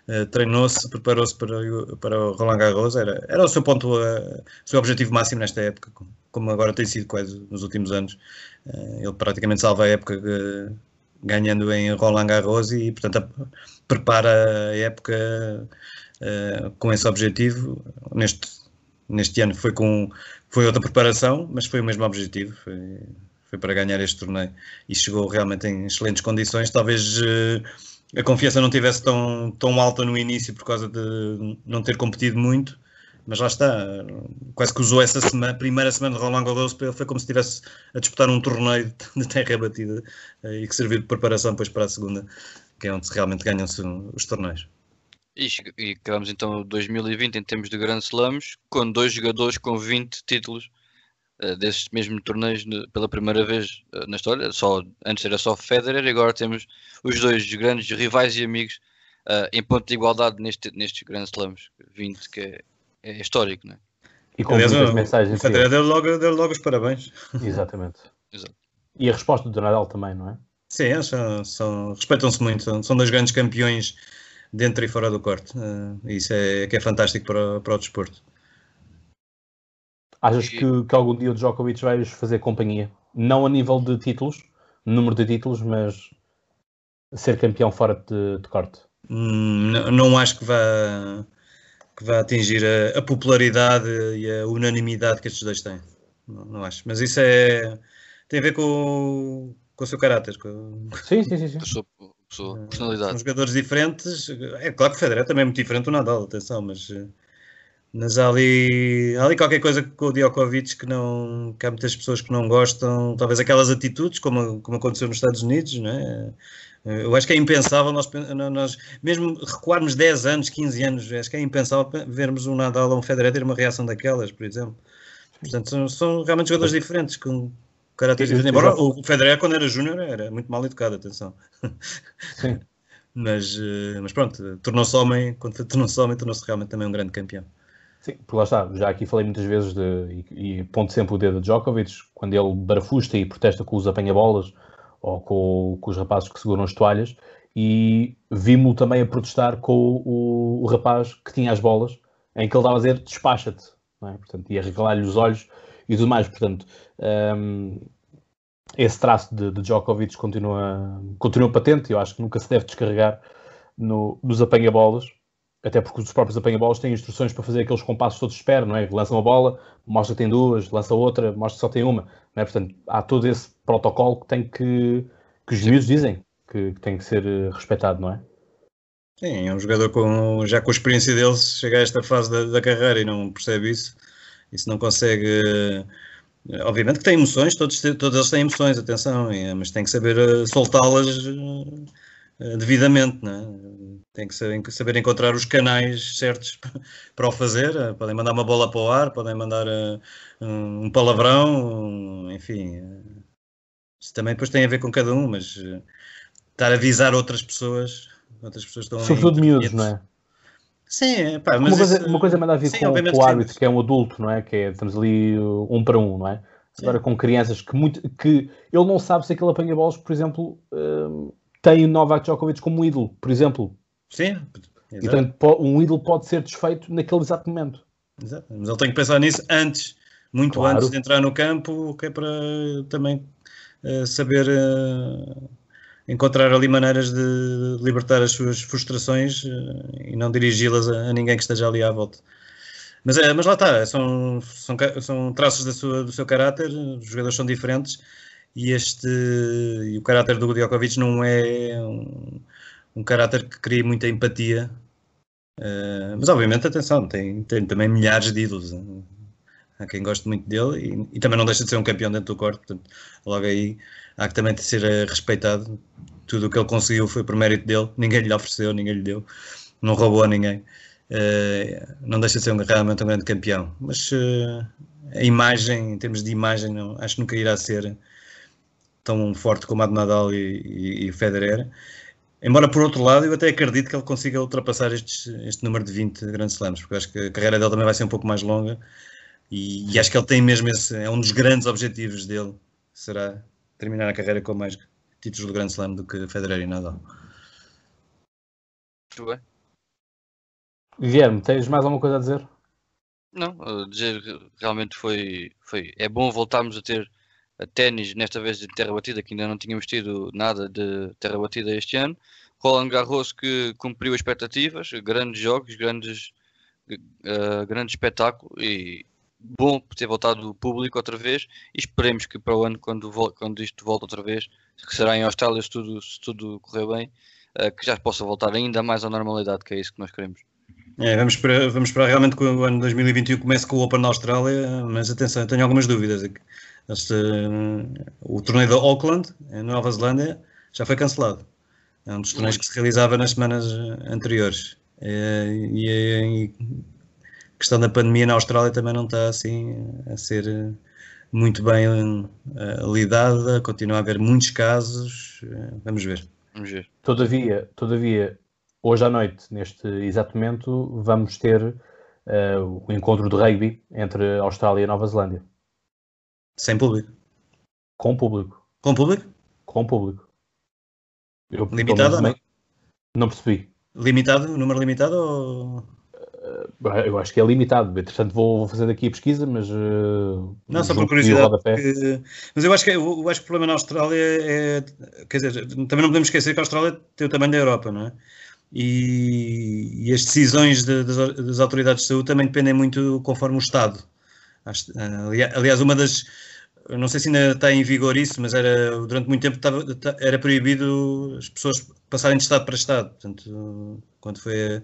uh, treinou-se, preparou-se para, o, para o Roland Garros, era, era o seu ponto, uh, o seu objetivo máximo nesta época, como agora tem sido quase nos últimos anos, ele praticamente salva a época ganhando em Roland Garros e portanto prepara a época com esse objetivo, neste, neste ano foi com foi outra preparação, mas foi o mesmo objetivo. Foi, foi para ganhar este torneio e chegou realmente em excelentes condições. Talvez a confiança não tivesse tão, tão alta no início por causa de não ter competido muito, mas lá está. Quase que usou essa semana, primeira semana de Roland Garros foi como se estivesse a disputar um torneio de terra batida uh, e que serviu de preparação depois para a segunda, que é onde realmente ganham-se os torneios. E, acabamos então 2020 em termos de Grand Slams com dois jogadores com 20 títulos uh, desses mesmos torneios pela primeira vez uh, na história. Só, antes era só Federer e agora temos os dois grandes rivais e amigos uh, em ponto de igualdade neste, nestes Grand Slams 20, que é, é histórico, não é? E com Aliás, muitas mensagens. Federer deu logo, deu logo os parabéns. (laughs) Exatamente. Exato. E a resposta do Nadal também, não é? Sim, são, são respeitam-se muito, são, são dois grandes campeões dentro e fora do corte. Uh, isso é que é fantástico para, para o desporto. Achas que, que algum dia o Djokovic vai fazer companhia? Não a nível de títulos, número de títulos, mas ser campeão fora de, de corte? Hum, não, não, acho que vá, que vá atingir a, a, popularidade e a unanimidade que estes dois têm. Não, não acho. Mas isso é, tem a ver com, com o seu caráter. Com... Sim, sim, sim. sim pessoa, eh, personalidade. São jogadores diferentes. É claro que o Federer também é muito diferente do Nadal, atenção, mas, eh, mas há, ali, há ali qualquer coisa com o Djokovic que, não, que há muitas pessoas que não gostam, talvez aquelas atitudes, como, como aconteceu nos Estados Unidos, não é? Eu acho que é impensável nós, nós, mesmo recuarmos 10 anos, 15 anos, acho que é impensável vermos um Nadal ou um Federer ter uma reação daquelas, por exemplo. Portanto, são, são realmente jogadores diferentes, com, diferente. Embora o Federer, quando era júnior, era muito mal educado, atenção. Sim. (laughs) mas, eh, mas pronto, tornou-se homem, quando tornou-se homem, tornou-se realmente também um grande campeão. Sim, porque lá está, já aqui falei muitas vezes de, e, e ponto sempre o dedo de Djokovic, quando ele barafusta e protesta com os apanha-bolas ou com, com, os rapazes que seguram as toalhas, e vimos-o também a protestar com o, o, rapaz que tinha as bolas, em que ele estava a dizer despacha-te, é? portanto, ia regalar-lhe os olhos e tudo mais. Portanto, um, esse traço de, de, Djokovic continua, continua patente. Eu acho que nunca se deve descarregar no, nos apanha-bolas, até porque os próprios apanha-bolas têm instruções para fazer aqueles compassos todos de espera, não é? Lança uma bola, mostra que tem duas, lança outra, mostra que só tem uma, não é? Portanto, há todo esse protocolo que tem que, que os miúdos dizem que, que, tem que ser eh, respeitado, não é? Sim, é um jogador com, já com a experiência dele, chega a esta fase da, da carreira e não percebe isso e se não consegue. Obviamente que tem emoções, todos, todos eles têm emoções, atenção, mas tem que saber eh, soltá-las eh, devidamente, né? Tem que saber, saber, encontrar os canais certos (laughs) para o fazer. Eh, podem mandar uma bola para o ar, podem mandar um palavrão, enfim. Isso também depois tem a ver com cada um, mas estar a avisar outras pessoas, outras pessoas estão Sobretudo miúdos, não é? Sim, é, pá, mas uma, coisa, isso... uma coisa manda a ver Sim, com, com o árbitro, que é um adulto, não é? Que é, estamos ali um para um, não é? Agora com crianças que, muito, que ele não sabe se aquele apanha bolas, por exemplo, tem o Novak Djokovic como ídolo, por exemplo. Sim, e, portanto, um ídolo pode ser desfeito naquele exato momento. Exato. Mas ele tem que pensar nisso antes, muito claro. antes de entrar no campo, que é para também uh, saber uh, encontrar ali maneiras de libertar as suas frustrações uh, e não dirigi-las a, a, ninguém que esteja ali à volta. Mas, é, mas lá está, são, são, são traços da sua, do seu caráter, os jogadores são diferentes e este e o caráter do Djokovic não é um, um caráter que cria muita empatia Uh, mas obviamente, atenção, tem, tem também milhares de ídolos. Né? Há quem goste muito dele e, e, também não deixa de ser um campeão dentro do corpo. Portanto, logo aí há que também ser uh, respeitado. Tudo o que ele conseguiu foi por mérito dele. Ninguém lhe ofereceu, ninguém lhe deu. Não roubou a ninguém. Uh, não deixa de ser um, realmente um grande campeão. Mas a imagem, em termos de imagem, não, acho que nunca irá ser tão forte como a de Nadal e, e, e Federer. Embora, por outro lado, eu até acredito que ele consiga ultrapassar estes, este número de 20 grandes slams, porque acho que a carreira dele também vai ser um pouco mais longa e, e acho que ele tem mesmo esse, é um dos grandes objetivos dele, será terminar a carreira com mais títulos do Grand Slam do que Federer e Nadal. Muito bem. Guilherme, tens mais alguma coisa a dizer? Não, dizer que realmente foi, foi. É bom voltarmos a ter ténis, nesta vez de terra batida, que ainda não tínhamos tido nada de terra batida este ano. Roland Garros que cumpriu expectativas, grandes jogos, grandes, uh, grande espetáculo e bom por ter voltado o público outra vez e esperemos que para o ano, quando, quando isto volta outra vez, que será em Austrália se tudo, se tudo correr bem, uh, que já possa voltar ainda mais à normalidade, que é isso que nós queremos. É, vamos, esperar, vamos esperar realmente que o ano 2021 comece com o Open na Austrália, mas atenção, tenho algumas dúvidas. Este, o torneio da Auckland, em Nova Zelândia, já foi cancelado. É um dos torneios que se realizava nas semanas anteriores. É, e, e a questão da pandemia na Austrália também não está assim a ser muito bem uh, lidada, continua a haver muitos casos. Uh, vamos ver. Vamos ver. Todavia, todavia, hoje à noite, neste exato momento, vamos ter uh, o encontro de rugby entre Austrália e Nova Zelândia. Sem público. Com público. Com público? Com público. Eu, limitado ou não? Não percebi. Limitado? Número limitado ou. Uh, eu acho que é limitado. Entretanto, vou, vou fazer aqui a pesquisa, mas. Uh, não, só por curiosidade. Porque... Mas eu acho, que, eu acho que o problema na Austrália é. Quer dizer, também não podemos esquecer que a Austrália tem o tamanho da Europa, não é? E, e as decisões de, das, das autoridades de saúde também dependem muito conforme o Estado. Aliás, uma das. Não sei se ainda está em vigor isso, mas era durante muito tempo estava, era proibido as pessoas passarem de Estado para Estado. Portanto, quando foi.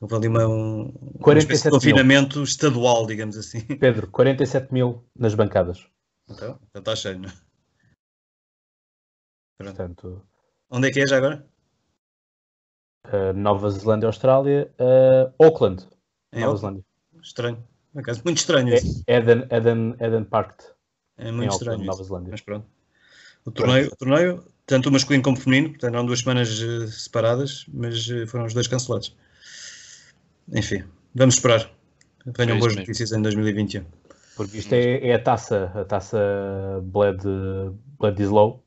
Houve ali uma, um, uma confinamento mil. estadual, digamos assim. Pedro, 47 mil nas bancadas. Então, já está cheio, não é? Portanto, Onde é que é já agora? Uh, Nova Zelândia, Austrália, uh, Auckland, é Nova Zelândia. Estranho. Acaso, muito estranho. É Eden, Eden, Eden Park. É muito estranho. Nova Zelândia. Mas pronto. O torneio, o torneio, tanto o masculino como o feminino, portanto, eram duas semanas uh, separadas, mas uh, foram os dois cancelados. Enfim, vamos esperar. Venham é boas mesmo. notícias em 2021. Porque isto é, é, a taça, a taça Bled, Bledisloe,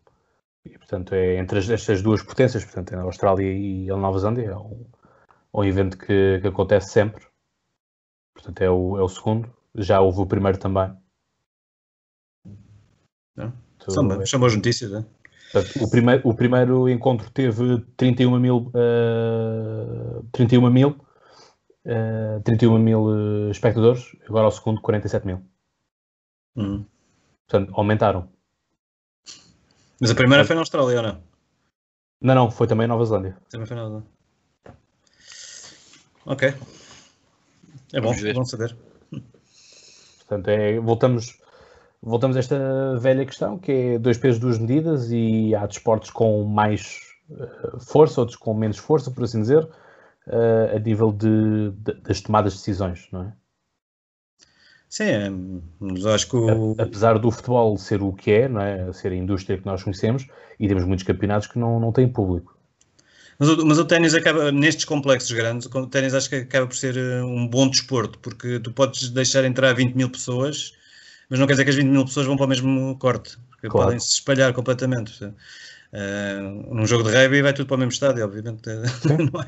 e portanto é entre estas duas potências, portanto, é a Austrália e a Nova Zelândia, é um, um evento que, que acontece sempre Portanto, é o, é o segundo. Já houve o primeiro também. Não. São, são boas notícias, é? Portanto, o, primeiro, o primeiro encontro teve 31 mil, uh, 31 mil, uh, 31 mil uh, espectadores, agora o segundo 47 mil. Hum. Portanto, aumentaram. Mas a primeira foi na Austrália, ou não? Não, não, foi também em Nova Zelândia. Também foi na Nova Zelândia. Ok. É bom, é bom saber. Portanto, é, voltamos, voltamos a esta velha questão, que é dois pesos, duas medidas, e há desportos com mais uh, força, outros com menos força, por assim dizer, uh, a nível de, de, das tomadas de decisões, não é? Sim, é, mas acho que o... Apesar do futebol ser o que é, não é? Ser a indústria que nós conhecemos, e temos muitos campeonatos que não, não têm público. Mas o, mas o ténis acaba, nestes complexos grandes, o ténis acho que acaba por ser eh, um bom desporto, porque tu podes deixar entrar 20 mil pessoas mas não quer dizer que as 20 mil pessoas vão para o mesmo corte, porque claro. podem se espalhar completamente. Uh, num jogo de rugby vai tudo para o mesmo estádio, obviamente, (laughs) não há,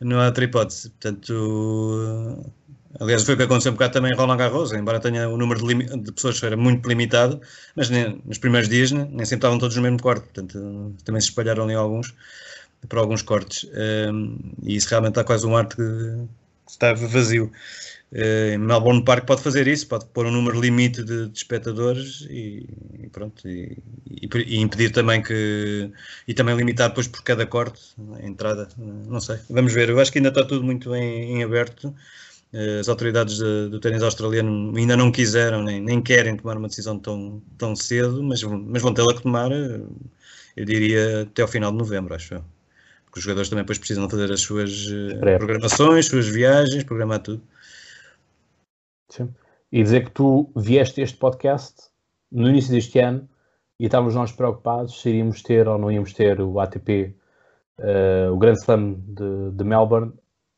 não há outra hipótese. Portanto, aliás, foi o que aconteceu um bocado também em Roland Garros, embora tenha o número de, de pessoas era muito limitado, mas nem, nos primeiros dias nem, nem sempre estavam todos no mesmo corte, portanto, também se espalharam ali alguns para alguns cortes, e isso realmente está quase um arte que, está vazio. Uh, Melbourne Park pode fazer isso, pode pôr um número limite de, de espectadores e, e pronto, e, e, e, impedir também que e também limitar depois por cada corte a entrada, não sei, vamos ver, eu acho que ainda está tudo muito em, em aberto. Uh, as autoridades de, do tênis australiano ainda não quiseram nem, nem querem tomar uma decisão tão, tão cedo, mas, mas vão tê-la que tomar, eh, eu diria, até ao final de novembro, acho eu porque os jogadores também depois precisam fazer as suas eh, programações, suas viagens, programar tudo. Sim. E dizer que tu vieste este podcast no início deste ano e estávamos nós preocupados se iríamos ter ou não íamos ter o ATP, uh, eh, o Grand Slam de, de Melbourne,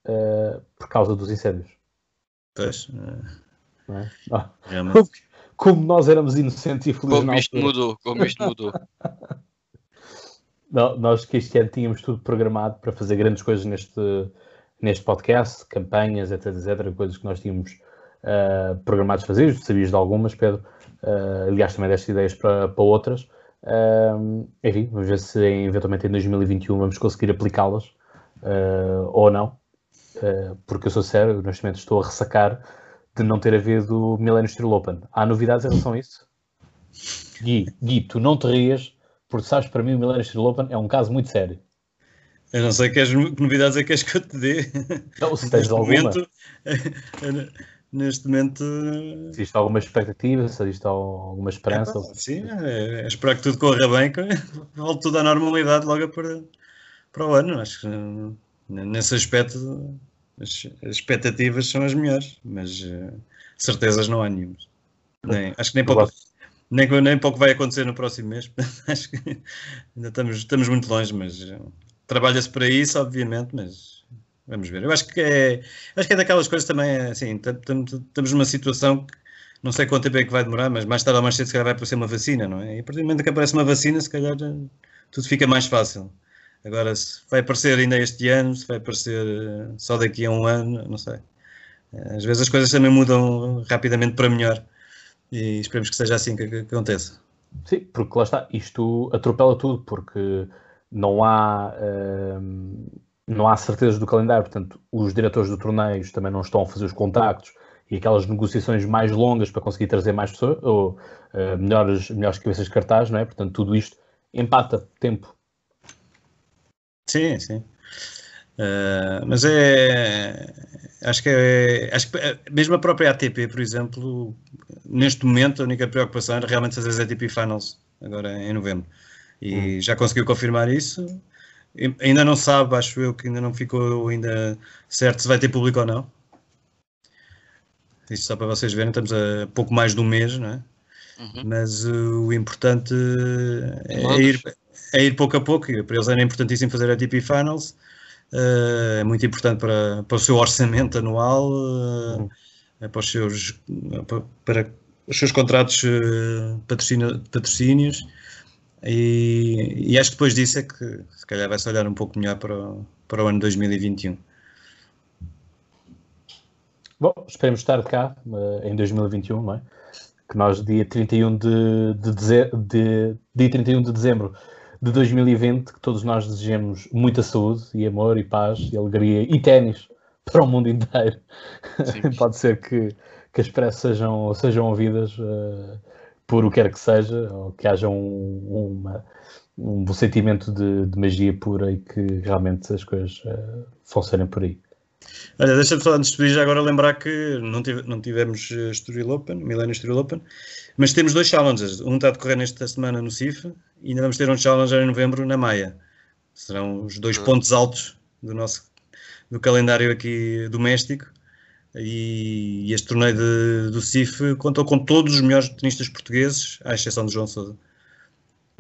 uh, por causa dos incêndios. Pois. É? Ah, (laughs) como nós éramos inocentes e felizes. Como isto mudou, como isto mudou. (laughs) nós que este ano tínhamos tudo programado para fazer grandes coisas neste, neste podcast, campanhas, etc, etc, coisas que nós tínhamos uh, programados fazer, sabias de algumas, Pedro, uh, aliás também deste ideias para, para outras, uh, enfim, vamos ver se eventualmente em 2021 vamos conseguir aplicá-las ou não, porque eu sou sério, neste momento estou a ressacar de não ter havido Millennium Steel Open. Há novidades em relação a isso? Gui, Gui, tu não te rias, porque sabes, para mim o Steel Open é um caso muito sério. Eu não sei que, as, que novidades é que queres que eu te dê. Não, se tens alguma. Momento, (laughs) neste momento. Se existe alguma expectativa, se existe alguma esperança. É, sim, é, é, esperar que tudo corra bem, que (laughs) volte tudo à normalidade logo para, para o ano. Acho que nesse aspecto as, as expectativas são as melhores, mas uh, certezas não há nenhuma. Nem, acho que nem pouco, nem, nem pouco vai acontecer no próximo mês. (laughs) Acho que ainda estamos, estamos muito longe, mas eh, trabalha-se para isso, obviamente, mas vamos ver. Eu acho que é, acho que é daquelas coisas também, assim, estamos numa situação que não sei quanto tempo é que vai demorar, mas mais tarde ou mais cedo se calhar vai aparecer uma vacina, não é? E a partir do momento que aparece uma vacina, se calhar eh, tudo fica mais fácil. Agora, se vai aparecer ainda este ano, se vai aparecer eh, só daqui a um ano, não sei. Às vezes as coisas também mudam rapidamente para melhor e esperemos que seja assim que, que aconteça. Sim, porque lá está, isto atropela tudo, porque não há, hum, não há certezas do calendário, portanto, os diretores do torneio também não estão a fazer os contactos e aquelas negociações mais longas para conseguir trazer mais pessoas, ou uh, melhores, melhores cabeças de cartaz, não é? Portanto, tudo isto empata tempo. Sim, sim. Uh, mas é. Acho que é. Acho que eh, mesmo a própria ATP, por exemplo, neste momento a única preocupação era realmente fazer as ATP Finals, agora em novembro. E hum. já conseguiu confirmar isso. Ainda não sabe, acho eu que ainda não ficou ainda certo se vai ter público ou não. Isso só para vocês verem, estamos a pouco mais de um mês, não é? Uhum. Mas uh, o importante é ir, é ir pouco a pouco. E para eles era importantíssimo fazer a ATP Finals é muito importante para, para o seu orçamento anual, uh, para, os seus, para os seus contratos patrocínio, patrocínios. E, e, acho que depois disso é que se calhar vai-se olhar um pouco melhor para o, para o ano 2021. Bom, esperemos estar cá em 2021, não é? Que nós, dia 31 de, de, de, de, dia 31 de dezembro, de 2020, que todos nós desejemos muita saúde e amor e paz e alegria e ténis (laughs) para o mundo inteiro. (laughs) Pode ser que, que as preces sejam, sejam ouvidas uh, por o que quer que seja, ou que haja um, uma, um sentimento de, de, magia pura e que realmente as coisas uh, funcionem por aí. Olha, deixa-me só antes de pedir já agora lembrar que não, tive, não tivemos uh, Estoril Open, Milênio Estoril Open, mas temos dois challenges. Um está a decorrer nesta semana no CIF e ainda vamos ter um challenger em novembro na Maia. Serão os dois pontos altos do nosso do calendário aqui doméstico. E, este torneio de, do CIF contou com todos os melhores tenistas portugueses, à exceção de João Sousa.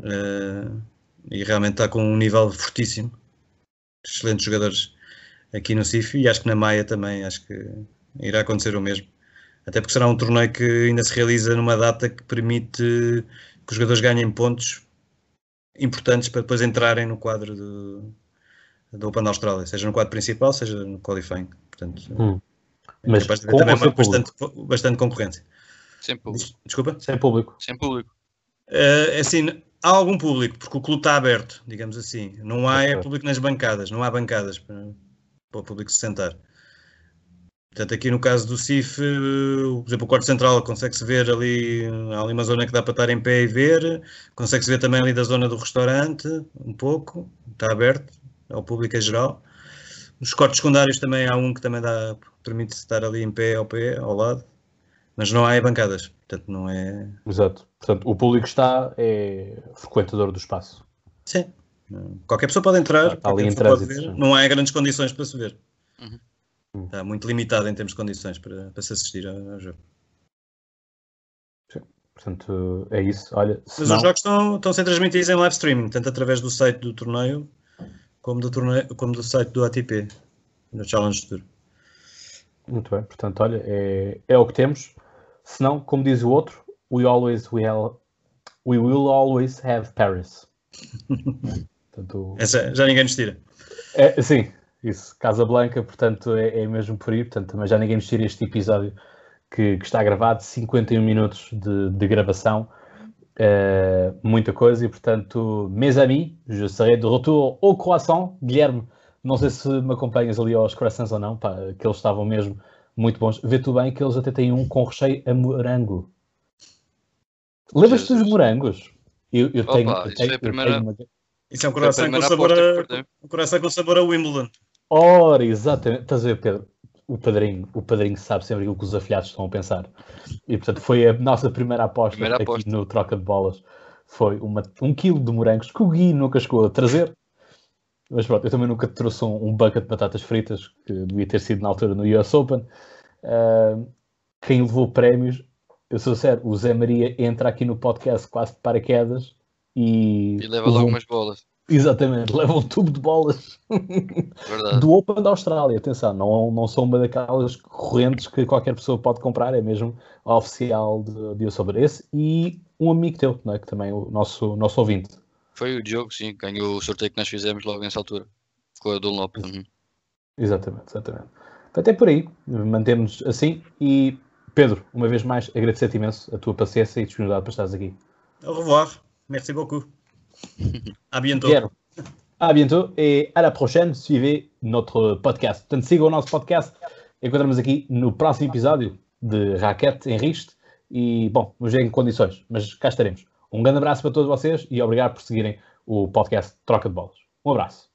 Uh, e realmente está com um nível fortíssimo. Excelentes jogadores aqui no CIF e acho que na Maia também acho que irá acontecer o mesmo. Até porque será um torneio que ainda se realiza numa data que permite que os jogadores ganhem pontos importantes para depois entrarem no quadro do, do Open da Austrália, seja no quadro principal, seja no qualifying. Portanto, hum. é Mas capaz de haver também bastante, bastante concorrência. Sem público. Desculpa? Sem público. Sem público. Uh, assim, há algum público, porque o clube está aberto, digamos assim. Não há é público nas bancadas, não há bancadas para, o público se sentar. Portanto, aqui no caso do CIF, por exemplo, o quarto central consegue-se ver ali, há ali uma zona que dá para estar em pé e ver, consegue-se ver também ali da zona do restaurante, um pouco, está aberto ao público em geral. Nos cortes secundários também há um que também dá, permite estar ali em pé ao pé, ao lado, mas não há bancadas, portanto não é... Exato, portanto o público está, é frequentador do espaço. Sim, qualquer pessoa pode entrar, está ali em trânsito, ver, não há grandes condições para se ver. Uhum. Está muito limitado em termos de condições para, para se assistir ao, jogo. Portanto, é isso. Olha, Mas os jogos estão, estão a ser transmitidos em live streaming, tanto através do site do torneio como do, torneio, como do site do ATP, do Challenge Tour. Muito bem, portanto, olha, é, é o que temos. Se não, como diz o outro, we always will, we will always have Paris. (laughs) portanto, Essa já ninguém nos tira. É, sim, isso, Casa Blanca, portanto, é, é, mesmo por aí. Portanto, também já ninguém nos tira este episódio que, que, está gravado, 51 minutos de, de gravação, uh, muita coisa. E, portanto, mes amis, je serai de retour au croissant. Guilherme, não sei se me acompanhas ali aos croissants ou não, pá, que eles estavam mesmo muito bons. Vê tu bem que eles até têm um com recheio a morango. Lembras-te dos morangos? Eu, eu tenho, Opa, eu tenho, isso, primeira... tenho uma... isso é um coração com, sabor a... um coração com sabor a Wimbledon. Ora, exatamente. Estás a ver, Pedro? O padrinho, o padrinho sabe sempre aquilo que os afilhados estão a pensar. E portanto foi a nossa primeira aposta primeira aqui aposta. no troca de bolas. Foi uma, um quilo de morangos que o Gui nunca chegou a trazer. Mas pronto, eu também nunca trouxe um, um bucket de batatas fritas, que devia ter sido na altura no US Open. Uh, quem levou prémios, eu sou sério, o Zé Maria entra aqui no podcast quase de paraquedas e. E leva logo umas bolas. Exatamente, (laughs) leva um tubo de bolas Verdade. do Open da Austrália. Atenção, não, não são uma daquelas correntes que qualquer pessoa pode comprar, é mesmo a oficial de, de sobre esse e um amigo teu, não é? que também é o nosso, nosso ouvinte. Foi o Diogo, sim, ganhou o sorteio que nós fizemos logo nessa altura, com a Dunlop. Uhum. Exatamente, exatamente. Até por aí, mantemos assim e Pedro, uma vez mais, agradecer-te imenso a tua paciência e disponibilidade para estares aqui. Au revoir, merci beaucoup. (laughs) À bientôt. Bien. À bientôt et à la prochaine. Suivez notre podcast. Portanto, sigam o nosso podcast. Encontramos aqui no próximo episódio de Raquete em Riste. E, bom, vamos ver em condições, mas cá estaremos. Um grande abraço para todos vocês e obrigado por seguirem o podcast Troca de Bolas. Um abraço.